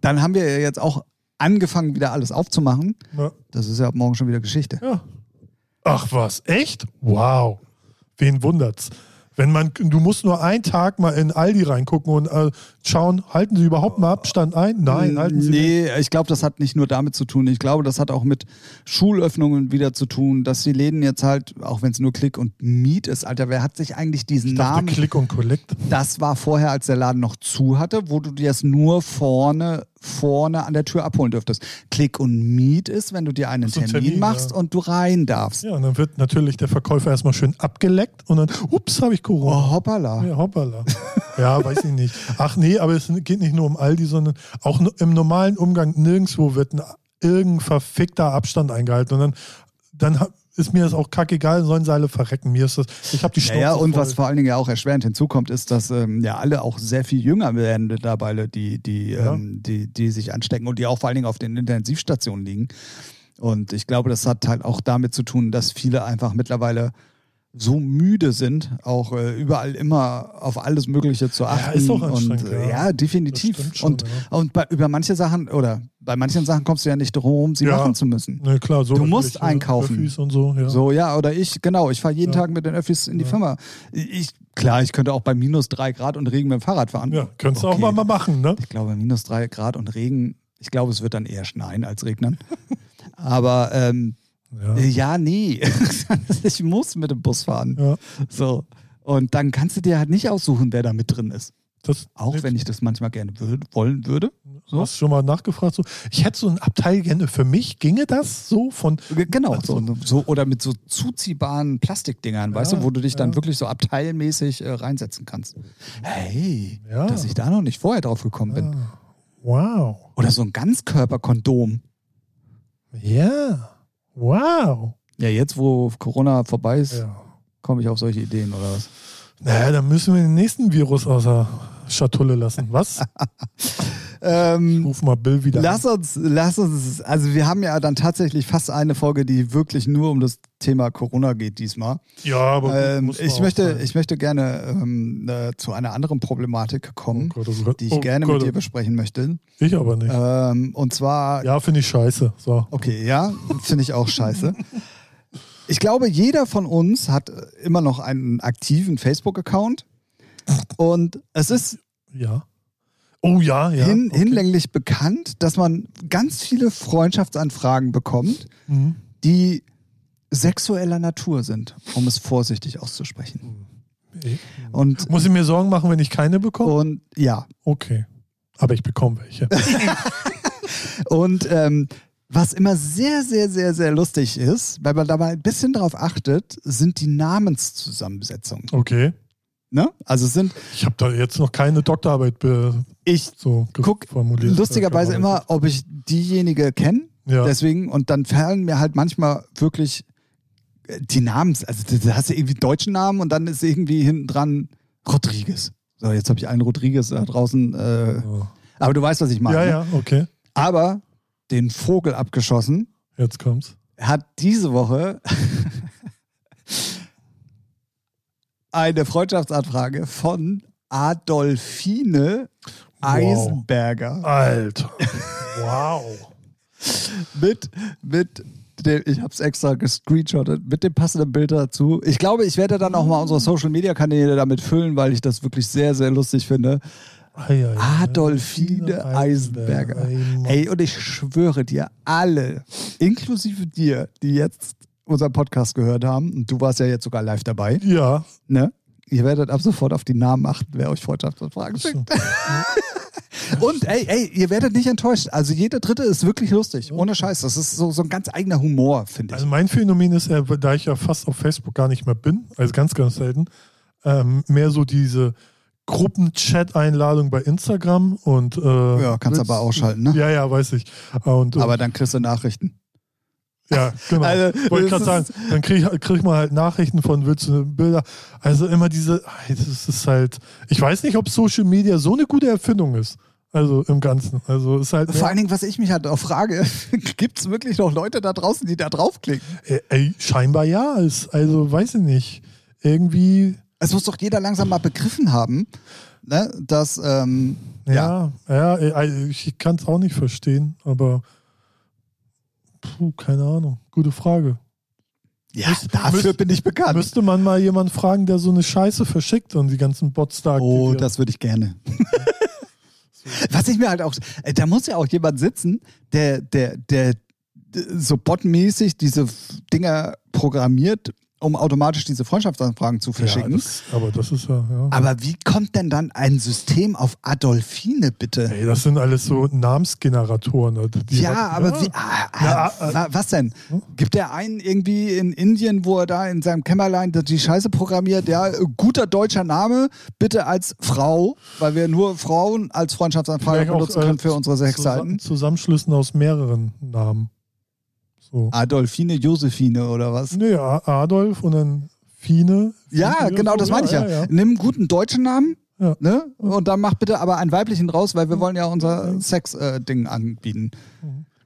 Dann haben wir ja jetzt auch angefangen, wieder alles aufzumachen. Ja. Das ist ja ab morgen schon wieder Geschichte. Ja. Ach was, echt? Wow. Wen wundert's? Wenn man, du musst nur einen Tag mal in Aldi reingucken und äh, schauen, halten sie überhaupt mal Abstand ein? Nein, halten sie nicht. Nee, ich glaube, das hat nicht nur damit zu tun. Ich glaube, das hat auch mit Schulöffnungen wieder zu tun, dass die Läden jetzt halt, auch wenn es nur Klick und Miet ist, Alter, wer hat sich eigentlich diesen Ich dachte, Namen Click und Collect. Das war vorher, als der Laden noch zu hatte, wo du dir es nur vorne, vorne an der Tür abholen dürftest. Click und Meet ist, wenn du dir einen Termin, Termin, machst ja. und du rein darfst. Ja, und dann wird natürlich der Verkäufer erstmal schön abgeleckt und dann, ups, habe ich Corona. Oh, hoppala. Ja, hoppala. Ja, weiß ich nicht. Ach nee, aber es geht nicht nur um Aldi, sondern auch im normalen Umgang nirgendwo wird ein irgendein verfickter Abstand eingehalten. Und dann, dann ist mir das auch kackegal, sollen sie alle verrecken. Mir ist das, ich habe die Ja, Schnauze ja, und voll. was vor allen Dingen ja auch erschwerend hinzukommt, ist, dass ähm, ja alle auch sehr viel jünger werden mittlerweile, die, die, Ja. ähm, die, die sich anstecken und die auch vor allen Dingen auf den Intensivstationen liegen. Und ich glaube, das hat halt auch damit zu tun, dass viele einfach mittlerweile so müde sind, auch äh, überall immer auf alles Mögliche zu achten. ist auch und anstrengend, äh, ja. ja, definitiv. Schon, und ja. und bei, über manche Sachen oder bei manchen Sachen kommst du ja nicht drum, sie Ja. machen zu müssen. Ne, klar, so Du musst ne? einkaufen. Öffis und so, ja. So, ja, oder ich, genau, ich fahre jeden Ja. Tag mit den Öffis in die Ja. Firma. Ich, klar, ich könnte auch bei minus drei Grad und Regen mit dem Fahrrad fahren. Ja, könntest du auch Okay. mal, mal machen, ne? Ich glaube, minus drei Grad und Regen, ich glaube, es wird dann eher schneien als regnen. Aber ähm, Ja. Äh, Ja, nee. ich muss mit dem Bus fahren. ja. So. Und dann kannst du dir halt nicht aussuchen, wer da mit drin ist. Das, Auch wenn ich das manchmal gerne würd, wollen würde. Du hast schon mal nachgefragt. So. Ich hätte so ein Abteil gerne. Für mich ginge das so von. Genau, Ach so, so, oder mit so zuziehbaren Plastikdingern, weißt Ja, du, wo du dich dann ja. wirklich so abteilmäßig äh, reinsetzen kannst. Hey, Ja. dass ich da noch nicht vorher drauf gekommen bin. Ah, wow. Oder so ein Ganzkörperkondom. Ja. Wow. Ja, jetzt, wo Corona vorbei ist, Ja. komme ich auf solche Ideen oder was? Naja, dann müssen wir den nächsten Virus aus der Schatulle lassen. Was? Ähm, Ruf mal Bill wieder lass uns, lass uns, also wir haben ja dann tatsächlich fast eine Folge, die wirklich nur um das Thema Corona geht diesmal. an. Ja, aber Ähm, ich, möchte, sein. ich möchte gerne ähm, äh, zu einer anderen Problematik kommen, Oh Gott, oh Gott. die ich Oh gerne Gott, mit dir besprechen möchte. Ich aber nicht. Ähm, und zwar, Ja, finde ich scheiße. So. okay, ja, finde ich auch scheiße. Ich glaube, jeder von uns hat immer noch einen aktiven Facebook-Account. Und es ist Ja. Oh ja, ja. hin, okay. hinlänglich bekannt, dass man ganz viele Freundschaftsanfragen bekommt, Mhm. die sexueller Natur sind, um es vorsichtig auszusprechen. Ich- Und, Muss ich mir Sorgen machen, wenn ich keine bekomme? und ja, Okay. Aber ich bekomme welche. Und ähm, was immer sehr, sehr, sehr, sehr lustig ist, weil man da mal ein bisschen drauf achtet, sind die Namenszusammensetzungen. Okay. Ne? Also sind, Ich habe da jetzt noch keine Doktorarbeit be ich so guck formuliert. lustigerweise immer, ob ich diejenige kenne. Ja. Deswegen, und dann fallen mir halt manchmal wirklich äh, die Namen, also da- hast du irgendwie deutschen Namen und dann ist irgendwie hinten dran Rodriguez. So, jetzt habe ich einen Rodriguez da draußen, äh, Ja. aber du weißt, was ich meine. ja, ja, okay. Aber den Vogel abgeschossen Jetzt kommt's. hat diese Woche eine Freundschaftsanfrage von Adolfine Eisenberger Alter. Wow. mit, mit dem, ich habe es extra gescreenshottet, mit dem passenden Bild dazu. Ich glaube, ich werde dann auch mal unsere Social Media Kanäle damit füllen, weil ich das wirklich sehr, sehr lustig finde. Ei, ei, ei. Adolfine Eisenberger. Ey, Mann. Ey, und ich schwöre dir, alle, inklusive dir, die jetzt unseren Podcast gehört haben, und du warst ja jetzt sogar live dabei, Ja. ne? Ihr werdet ab sofort auf die Namen achten, wer euch Freundschaftsanfragen schickt. Und ey, ey, ihr werdet nicht enttäuscht. Also jeder dritte ist wirklich lustig. Ohne Scheiß. Das ist so, so ein ganz eigener Humor, finde ich. Also mein Phänomen ist, ja, da ich ja fast auf Facebook gar nicht mehr bin, also ganz, ganz selten, ähm, mehr so diese Gruppen-Chat-Einladung bei Instagram und äh, Ja, kannst aber ausschalten, ne? Ja, ja, weiß ich. Und, äh, Aber dann kriegst du Nachrichten. Ja, genau. Also, Wollte gerade sagen, dann krieg, ich- krieg man halt Nachrichten von willst du Bilder. Also immer diese, das ist halt, ich weiß nicht, ob Social Media so eine gute Erfindung ist. Also im Ganzen. Also ist halt. Vor allen Dingen, was ich mich halt auch frage, gibt es wirklich noch Leute da draußen, die da draufklicken? Ey, ey, scheinbar ja. Also weiß ich nicht. Irgendwie, Es muss doch jeder langsam mal begriffen haben, ne, dass, ähm, ja, ja, ja, ich kann es auch nicht verstehen, aber puh, keine Ahnung. Gute Frage. ja, Müsst- dafür müsst- bin ich bekannt. Müsste man mal jemanden fragen, der so eine Scheiße verschickt und die ganzen Bots da Oh, aktiviert. das würde ich gerne. Was ich mir halt auch, äh, da muss ja auch jemand sitzen, der, der, der so botmäßig diese Dinger programmiert, um automatisch diese Freundschaftsanfragen zu verschicken. Ja, das, aber das ist ja, ja. Aber wie kommt denn dann ein System auf Adolfine, bitte? Ey, das sind alles so Namensgeneratoren. also ja, hat- aber wie, ah, ah, Ja, äh, wa- was denn? Gibt der einen irgendwie in Indien, wo er da in seinem Kämmerlein die Scheiße programmiert? Ja, äh, guter deutscher Name, bitte als Frau, weil wir nur Frauen als Freundschaftsanfrage benutzen können äh, für unsere Sexseiten. Zusammen, Zusammenschlüssen aus mehreren Namen. So. Adolfine, Josephine oder was? Nee, Adolf und dann Fine. Ja, genau, so, das meine ich ja. Nimm einen guten deutschen Namen. Ja. Ne? Und dann mach bitte aber einen weiblichen raus, weil wir wollen ja unser Sex-Ding anbieten.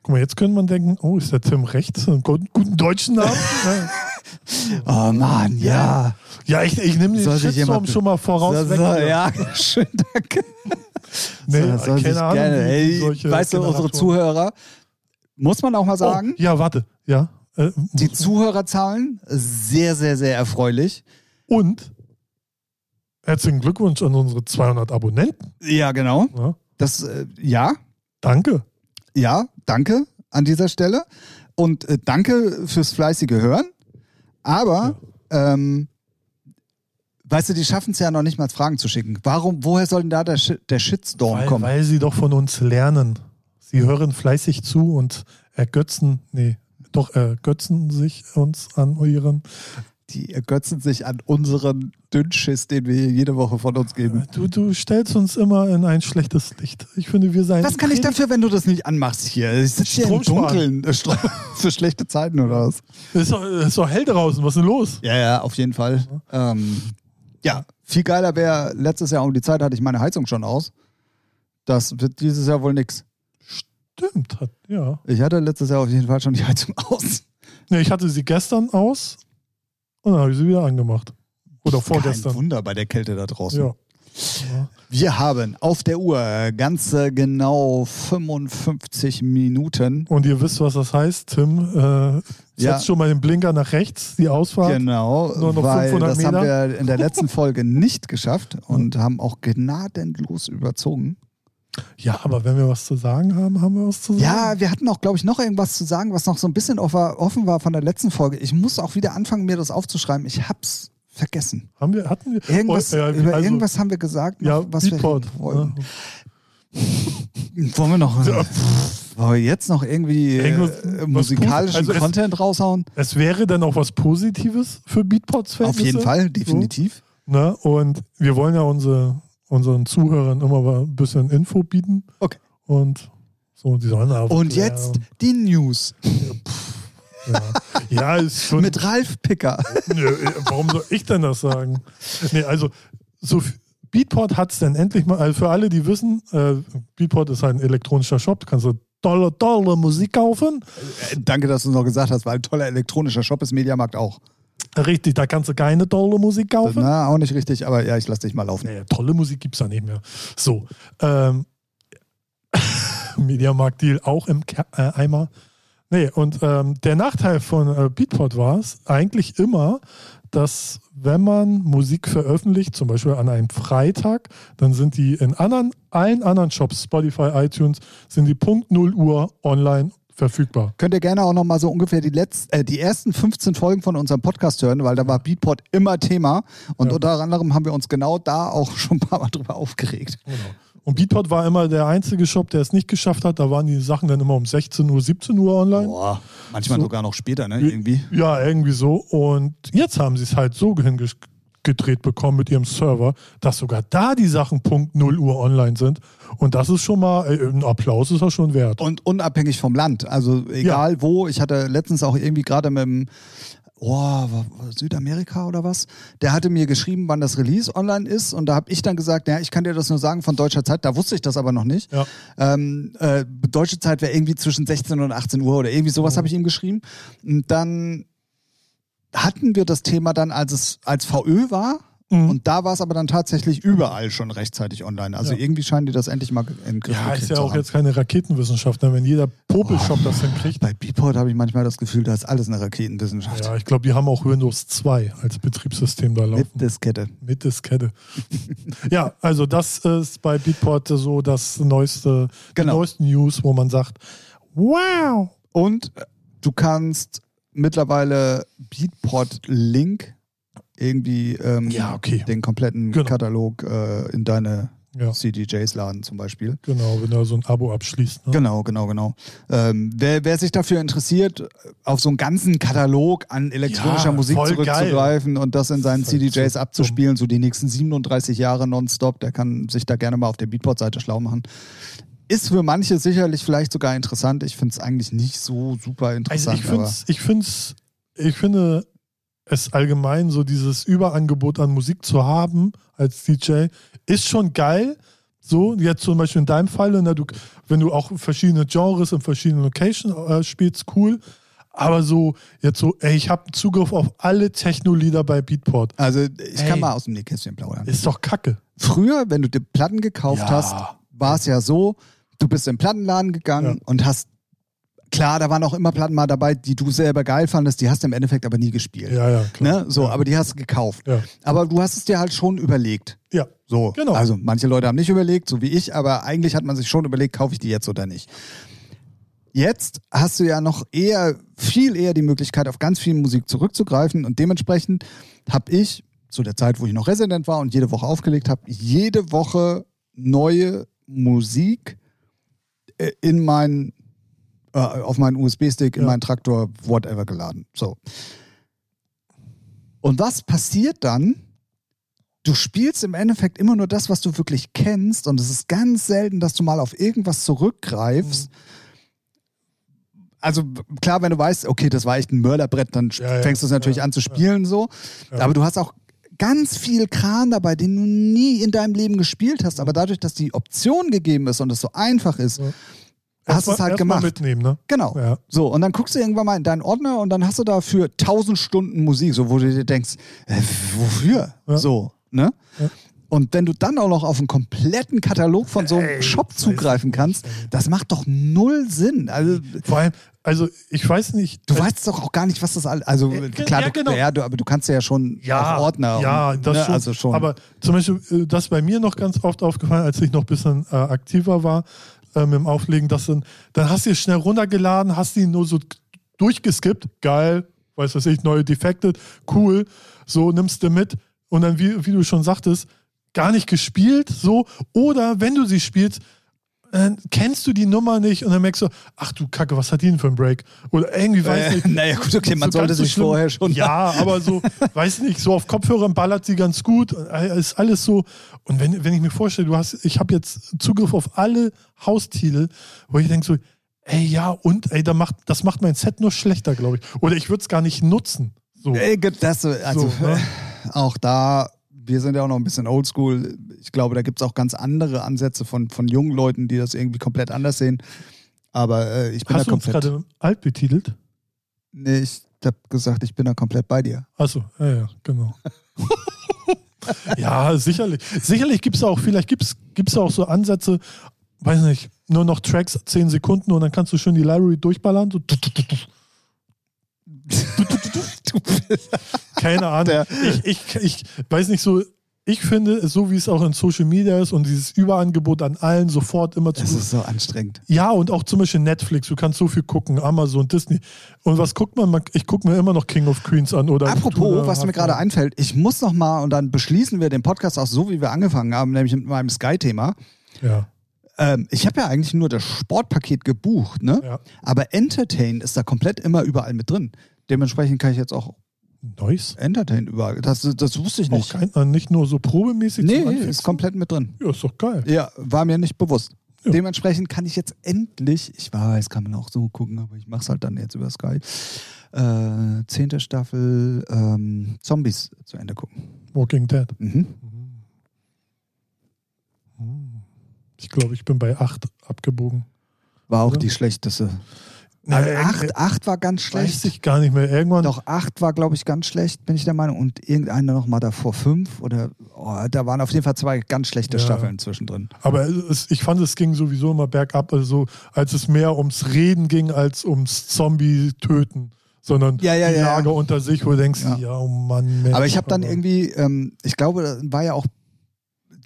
Guck mal, jetzt könnte man denken, oh, ist der Tim rechts? Einen guten, guten deutschen Namen? ja. Oh Mann, ja. ja, ich, ich nehme den Shitstorm schon mal voraus So, weg. so, ja, schön, danke. Nee, So, keine Ahnung. gerne, wie ey, solche weißt du, unsere Zuhörer, muss man auch mal sagen, Oh, ja, warte. Ja. Äh, die Zuhörerzahlen sehr, sehr, sehr erfreulich. und herzlichen Glückwunsch an unsere 200 Abonnenten. Ja, genau. Ja. Das, äh, ja, Danke. ja, danke an dieser Stelle. und äh, danke fürs fleißige Hören. Aber, ähm, weißt du, die schaffen es ja noch nicht mal Fragen zu schicken. Warum, woher soll denn da der, Shi- der Shitstorm Weil, kommen? weil sie doch von uns lernen. Sie hören fleißig zu und ergötzen, nee, doch ergötzen sich uns an ihren. die ergötzen sich an unseren Dünnschiss, den wir hier jede Woche von uns geben. Du, du stellst uns immer in ein schlechtes Licht. Ich finde, wir seien. Was kann ich dafür, wenn du das nicht anmachst hier? Ich sitze hier im. Dunkeln. Für schlechte Zeiten oder was? Ist doch, ist doch hell draußen, was ist denn los? Ja, ja, auf jeden Fall. Ähm, ja, viel geiler wäre, letztes Jahr um die Zeit hatte ich meine Heizung schon aus. Das wird dieses Jahr wohl nix. Stimmt, hat, ja. Ich hatte letztes Jahr auf jeden Fall schon die Heizung aus. Nee, ich hatte sie gestern aus und dann habe ich sie wieder angemacht. Oder Kein vorgestern. Wunder bei der Kälte da draußen. Ja. ja. Wir haben auf der Uhr ganze genau 55 Minuten. Und ihr wisst, was das heißt, Tim. Äh, setzt Ja. schon mal den Blinker nach rechts, die Ausfahrt. Genau, Nur noch weil 500 das haben wir in der letzten Folge nicht geschafft und haben auch gnadenlos überzogen. Ja, aber wenn wir was zu sagen haben, haben wir was zu sagen. Ja, wir hatten auch, glaube ich, noch irgendwas zu sagen, was noch so ein bisschen offen war von der letzten Folge. Ich muss auch wieder anfangen, mir das aufzuschreiben. Ich hab's vergessen. Haben wir, hatten wir. Irgendwas, Oh, ja, über also, irgendwas haben wir gesagt, noch, Ja, was Beatport. wir reden wollten. Ja. Wollen wir noch, Ja, wollen wir jetzt noch irgendwie äh, musikalischen also es- Content raushauen? Es wäre dann auch was Positives für Beatpots Auf jeden Fall, definitiv. So, ne? Und wir wollen ja unsere, unseren Zuhörern immer mal ein bisschen Info bieten. Okay. Und so, die sollen auch. Und jetzt die News Ja, ja ist schon. mit Ralf Picker. Nö, warum soll ich denn das sagen? Nee, also so Beatport hat es denn endlich mal, also für alle, die wissen, äh, Beatport ist ein elektronischer Shop, da kannst du tolle, tolle Musik kaufen. Äh, Danke, dass du es noch gesagt hast, weil ein toller elektronischer Shop ist Mediamarkt auch. Richtig, da kannst du keine tolle Musik kaufen. Na, auch nicht richtig, aber ja, ich lass dich mal laufen. Nee, tolle Musik gibt es da nicht mehr. So, ähm, Mediamarkt-Deal auch im Ke äh, Eimer. Nee, und ähm, der Nachteil von äh, Beatport war es eigentlich immer, dass wenn man Musik veröffentlicht, zum Beispiel an einem Freitag, dann sind die in anderen, allen anderen Shops, Spotify, iTunes, sind die Punkt 0 Uhr online verfügbar. Könnt ihr gerne auch noch mal so ungefähr die, letzten, äh, die ersten 15 Folgen von unserem Podcast hören, weil da war Beatport immer Thema. Und Ja. unter anderem haben wir uns genau da auch schon ein paar Mal drüber aufgeregt. Genau. Und Beatport war immer der einzige Shop, der es nicht geschafft hat. Da waren die Sachen dann immer um 16 Uhr, 17 Uhr online. Boah, manchmal So. sogar noch später, ne? Irgendwie. Ja, irgendwie so. Und jetzt haben sie es halt so hingedreht bekommen mit ihrem Server, dass sogar da die Sachen Punkt 0 Uhr online sind. Und das ist schon mal, äh, ein Applaus ist das schon wert. Und unabhängig vom Land. Also egal wo. Ich hatte letztens auch irgendwie gerade mit dem oh, Südamerika oder was, der hatte mir geschrieben, wann das Release online ist. Und da habe ich dann gesagt, ja, ich kann dir das nur sagen von deutscher Zeit. Da wusste ich das aber noch nicht. Ja. Ähm, äh, deutsche Zeit wäre irgendwie zwischen 16 und 18 Uhr oder irgendwie sowas Mhm. habe ich ihm geschrieben. Und dann hatten wir das Thema dann, als es als VÖ war. Mhm. Und da war es aber dann tatsächlich überall schon rechtzeitig online. Also Ja. irgendwie scheinen die das endlich mal in Griff Ja, ist ja auch haben. jetzt keine Raketenwissenschaft, ne? wenn jeder Popelshop das hinkriegt. Bei Beatport habe ich manchmal das Gefühl, da ist alles eine Raketenwissenschaft. Ja, ich glaube, die haben auch Windows 2 als Betriebssystem da laufen. Mit Diskette. Mit Diskette. ja, also das ist bei Beatport so das neueste, Genau. die neuesten News, wo man sagt, wow. Und du kannst mittlerweile Beatport Link irgendwie ähm, Ja, okay. den kompletten Genau. Katalog äh, in deine Ja, CDJs laden zum Beispiel. genau, wenn du so ein Abo abschließt. Ne? Genau, genau, genau. Ähm, wer, wer sich dafür interessiert, auf so einen ganzen Katalog an elektronischer Ja, Musik voll zurückzugreifen und das in seinen halt CDJs so abzuspielen, so die nächsten 37 Jahre nonstop, der kann sich da gerne mal auf der Beatport-Seite schlau machen. Ist für manche sicherlich vielleicht sogar interessant. Ich finde es eigentlich nicht so super Also interessant. ich finde ich find's, ich finde es allgemein so dieses Überangebot an Musik zu haben als DJ ist schon geil. So, jetzt zum Beispiel in deinem Fall, ne, du, wenn du auch verschiedene Genres in verschiedenen Locations äh, spielst, cool. Aber so, jetzt so, ey, ich habe Zugriff auf alle Techno-Lieder bei Beatport. also ich Ey. kann mal aus dem Nähkästchen plaudern. Ist doch kacke. Früher, wenn du dir Platten gekauft Ja. hast, war es ja so, du bist in den Plattenladen gegangen Ja. und hast, klar, da waren auch immer Platten mal dabei, die du selber geil fandest, die hast du im Endeffekt aber nie gespielt. Ja, ja, klar. Ne? So, ja. aber die hast du gekauft. Ja. Aber du hast es dir halt schon überlegt. ja. So, Genau. also manche Leute haben nicht überlegt, so wie ich, aber eigentlich hat man sich schon überlegt, kaufe ich die jetzt oder nicht. Jetzt hast du ja noch eher, viel eher die Möglichkeit, auf ganz viel Musik zurückzugreifen und dementsprechend habe ich zu der Zeit, wo ich noch Resident war und jede Woche aufgelegt habe, jede Woche neue Musik in meinen äh, auf meinen USB-Stick, in Ja. meinen Traktor, whatever geladen. So. Und was passiert dann? Du spielst im Endeffekt immer nur das, was du wirklich kennst, und es ist ganz selten, dass du mal auf irgendwas zurückgreifst. Also klar, wenn du weißt, okay, das war echt ein Mörderbrett, dann Ja, ja, fängst du es natürlich ja, an zu spielen so. Ja. Aber du hast auch ganz viel Kran dabei, den du nie in deinem Leben gespielt hast. Aber dadurch, dass die Option gegeben ist und es so einfach ist, Ja. hast du es halt gemacht. mitnehmen, ne? Genau. Ja. So, und dann guckst du irgendwann mal in deinen Ordner und dann hast du dafür tausend Stunden Musik, so wo du dir denkst, äh, wofür? Ja. So, ne? Und wenn du dann auch noch auf einen kompletten Katalog von so einem Ey, Shop zugreifen kannst, das macht doch null Sinn. Also, Vor allem, also ich weiß nicht. du äh, weißt doch auch gar nicht, was das alles. Also, Äh, klar, ja, du, genau. ja, du, aber du kannst ja schon ja, auch Ordner. Ja, und, das ne, schon. Also schon. Aber zum Beispiel, äh, das bei mir noch ganz oft aufgefallen, als ich noch ein bisschen äh, aktiver war äh, mit dem Auflegen, dass dann, dann hast du es schnell runtergeladen, hast die nur so durchgeskippt, geil, weiß was ich, neue Defected, cool, so nimmst du mit und dann, wie, wie du schon sagtest, gar nicht gespielt, so, oder wenn du sie spielst, dann kennst du die Nummer nicht und dann merkst du, ach du Kacke, was hat die denn für ein Break? Oder irgendwie, weiß Äh, nicht. naja, gut, okay, man so sollte sich schlimm. vorher schon. Ja, aber so, weiß nicht, so auf Kopfhörern ballert sie ganz gut. Ist alles so. Und wenn, wenn ich mir vorstelle, du hast, ich habe jetzt Zugriff auf alle Haustitel, wo ich denke so, ey, ja, und ey, da macht, das macht mein Set nur schlechter, glaube ich. Oder ich würde es gar nicht nutzen. So. Ey, das, also, So, ne? auch da, wir sind ja auch noch ein bisschen oldschool. Ich glaube, da gibt es auch ganz andere Ansätze von, von jungen Leuten, die das irgendwie komplett anders sehen. Aber äh, ich bin Hast da du uns komplett. gerade alt betitelt? Nee, ich habe gesagt, ich bin da komplett bei dir. Achso, ja, ja, genau. ja, sicherlich. Sicherlich gibt es auch, vielleicht gibt es auch so Ansätze, weiß nicht, nur noch Tracks 10 Sekunden und dann kannst du schön die Library durchballern. So. Keine Ahnung. Der- Ich, ich, ich weiß nicht so. Ich finde, so wie es auch in Social Media ist und dieses Überangebot an allen sofort immer zu. Das ist so anstrengend. Ja, und auch zum Beispiel Netflix, du kannst so viel gucken, Amazon, Disney. Und was guckt man? Ich gucke mir immer noch King of Queens an. Oder Apropos, oder was mir gerade einfällt, ich muss noch mal, und dann beschließen wir den Podcast auch so, wie wir angefangen haben, nämlich mit meinem Sky-Thema. Ja, Ähm, ich habe ja eigentlich nur das Sportpaket gebucht, ne? ja. Aber Entertain ist da komplett immer überall mit drin. Dementsprechend kann ich jetzt auch Nice. Entertain überall. Das, das wusste ich Auch nicht. kein, äh, nicht nur so probemäßig Nee, ist komplett mit drin. Ja, ist doch geil. Ja, war mir nicht bewusst. Ja. Dementsprechend kann ich jetzt endlich, ich weiß, kann man auch so gucken, aber ich mache es halt dann jetzt über Sky, äh, zehnte Staffel ähm, Zombies zu Ende gucken. Walking Dead. Mhm. Ich glaube, ich bin bei 8 abgebogen. War auch Oder? die schlechteste. Äh, acht, acht war ganz Weiß schlecht. ich gar nicht mehr. Irgendwann. Doch, acht war, glaube ich, ganz schlecht, bin ich der Meinung. Und irgendeine noch mal davor, fünf oder oh, da waren auf jeden Fall zwei ganz schlechte Ja. Staffeln zwischendrin. Aber es, ich fand, es ging sowieso immer bergab, also als es mehr ums Reden ging als ums Zombie-Töten. Sondern Ja, ja, die. Lager unter sich, wo du denkst, Ja. ja, oh Mann, Mensch. Aber ich habe dann aber- irgendwie, ähm, ich glaube, da war ja auch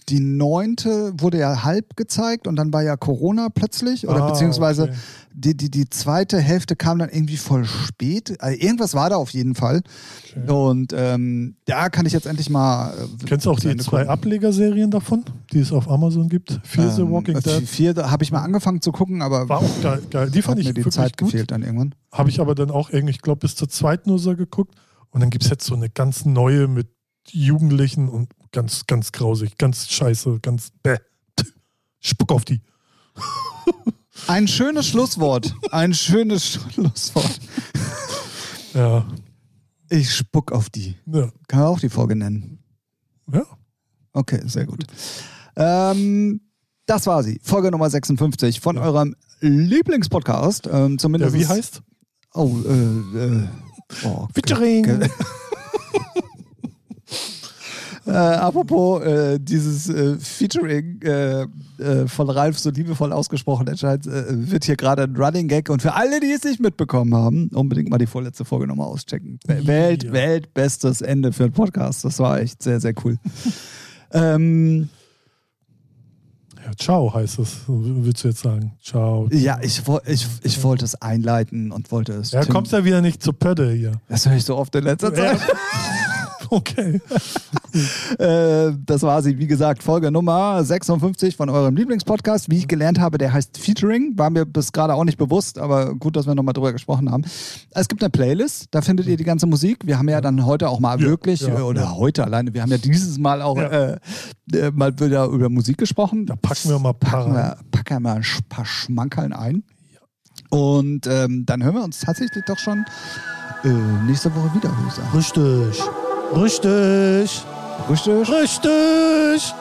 die neunte wurde ja halb gezeigt und dann war ja Corona plötzlich oder Ah, beziehungsweise okay. Die, die, die zweite Hälfte kam dann irgendwie voll spät. Also irgendwas war da auf jeden Fall. Okay. Und ähm, da kann ich jetzt endlich mal. äh, Kennst du auch die zwei. Ablegerserien davon, die es auf Amazon gibt? Fear the Ähm, Walking äh, Dead. Vier habe ich mal angefangen zu gucken, aber War auch geil. geil. Die fand ich mir die Zeit gut. gefehlt dann irgendwann. Habe ich aber dann auch irgendwie, ich glaube, bis zur zweiten so geguckt. Und dann gibt es jetzt so eine ganz neue mit Jugendlichen und ganz, ganz grausig, ganz scheiße, ganz bäh. Spuck auf die. Ein schönes Schlusswort. Ein schönes Schlusswort. Ja. Ich spuck auf die. Ja. Kann man auch die Folge nennen. ja. Okay, sehr gut. Ähm, das war sie. Folge Nummer 56 von Ja. eurem Lieblingspodcast. Ähm, zumindest. Der wie heißt? Oh, äh, äh. Oh, Featuring. Äh, apropos äh, dieses äh, Featuring äh, äh, von Ralf so liebevoll ausgesprochen anscheinend äh, wird hier gerade ein Running Gag und für alle, die es nicht mitbekommen haben, unbedingt mal die vorletzte Folge nochmal auschecken. Ja. Welt, Weltbestes Ende für einen Podcast. Das war echt sehr, sehr cool. ähm, Ja, ciao heißt es. Willst du jetzt sagen? Ciao. Ja, ich, ich, ich wollte es einleiten und wollte es. Ja, kommst ja wieder nicht zur Pötte hier. Das höre ich so oft in letzter Ja. Zeit. Okay. Äh, das war sie, wie gesagt, Folge Nummer 56 von eurem Lieblingspodcast. Wie ich gelernt habe, der heißt Featuring. War mir bis gerade auch nicht bewusst, aber gut, dass wir nochmal drüber gesprochen haben. Es gibt eine Playlist, da findet ihr die ganze Musik. Wir haben ja dann heute auch mal Ja, wirklich, ja, oder ja. heute alleine, wir haben ja dieses Mal auch äh, äh, mal wieder über Musik gesprochen. Da packen wir mal ein paar packen wir, packen wir mal ein paar Schmankerln ein. Und ähm, dann hören wir uns tatsächlich doch schon äh, nächste Woche wieder, würde ich sagen. Richtig. Richtig. Richtig? Richtig.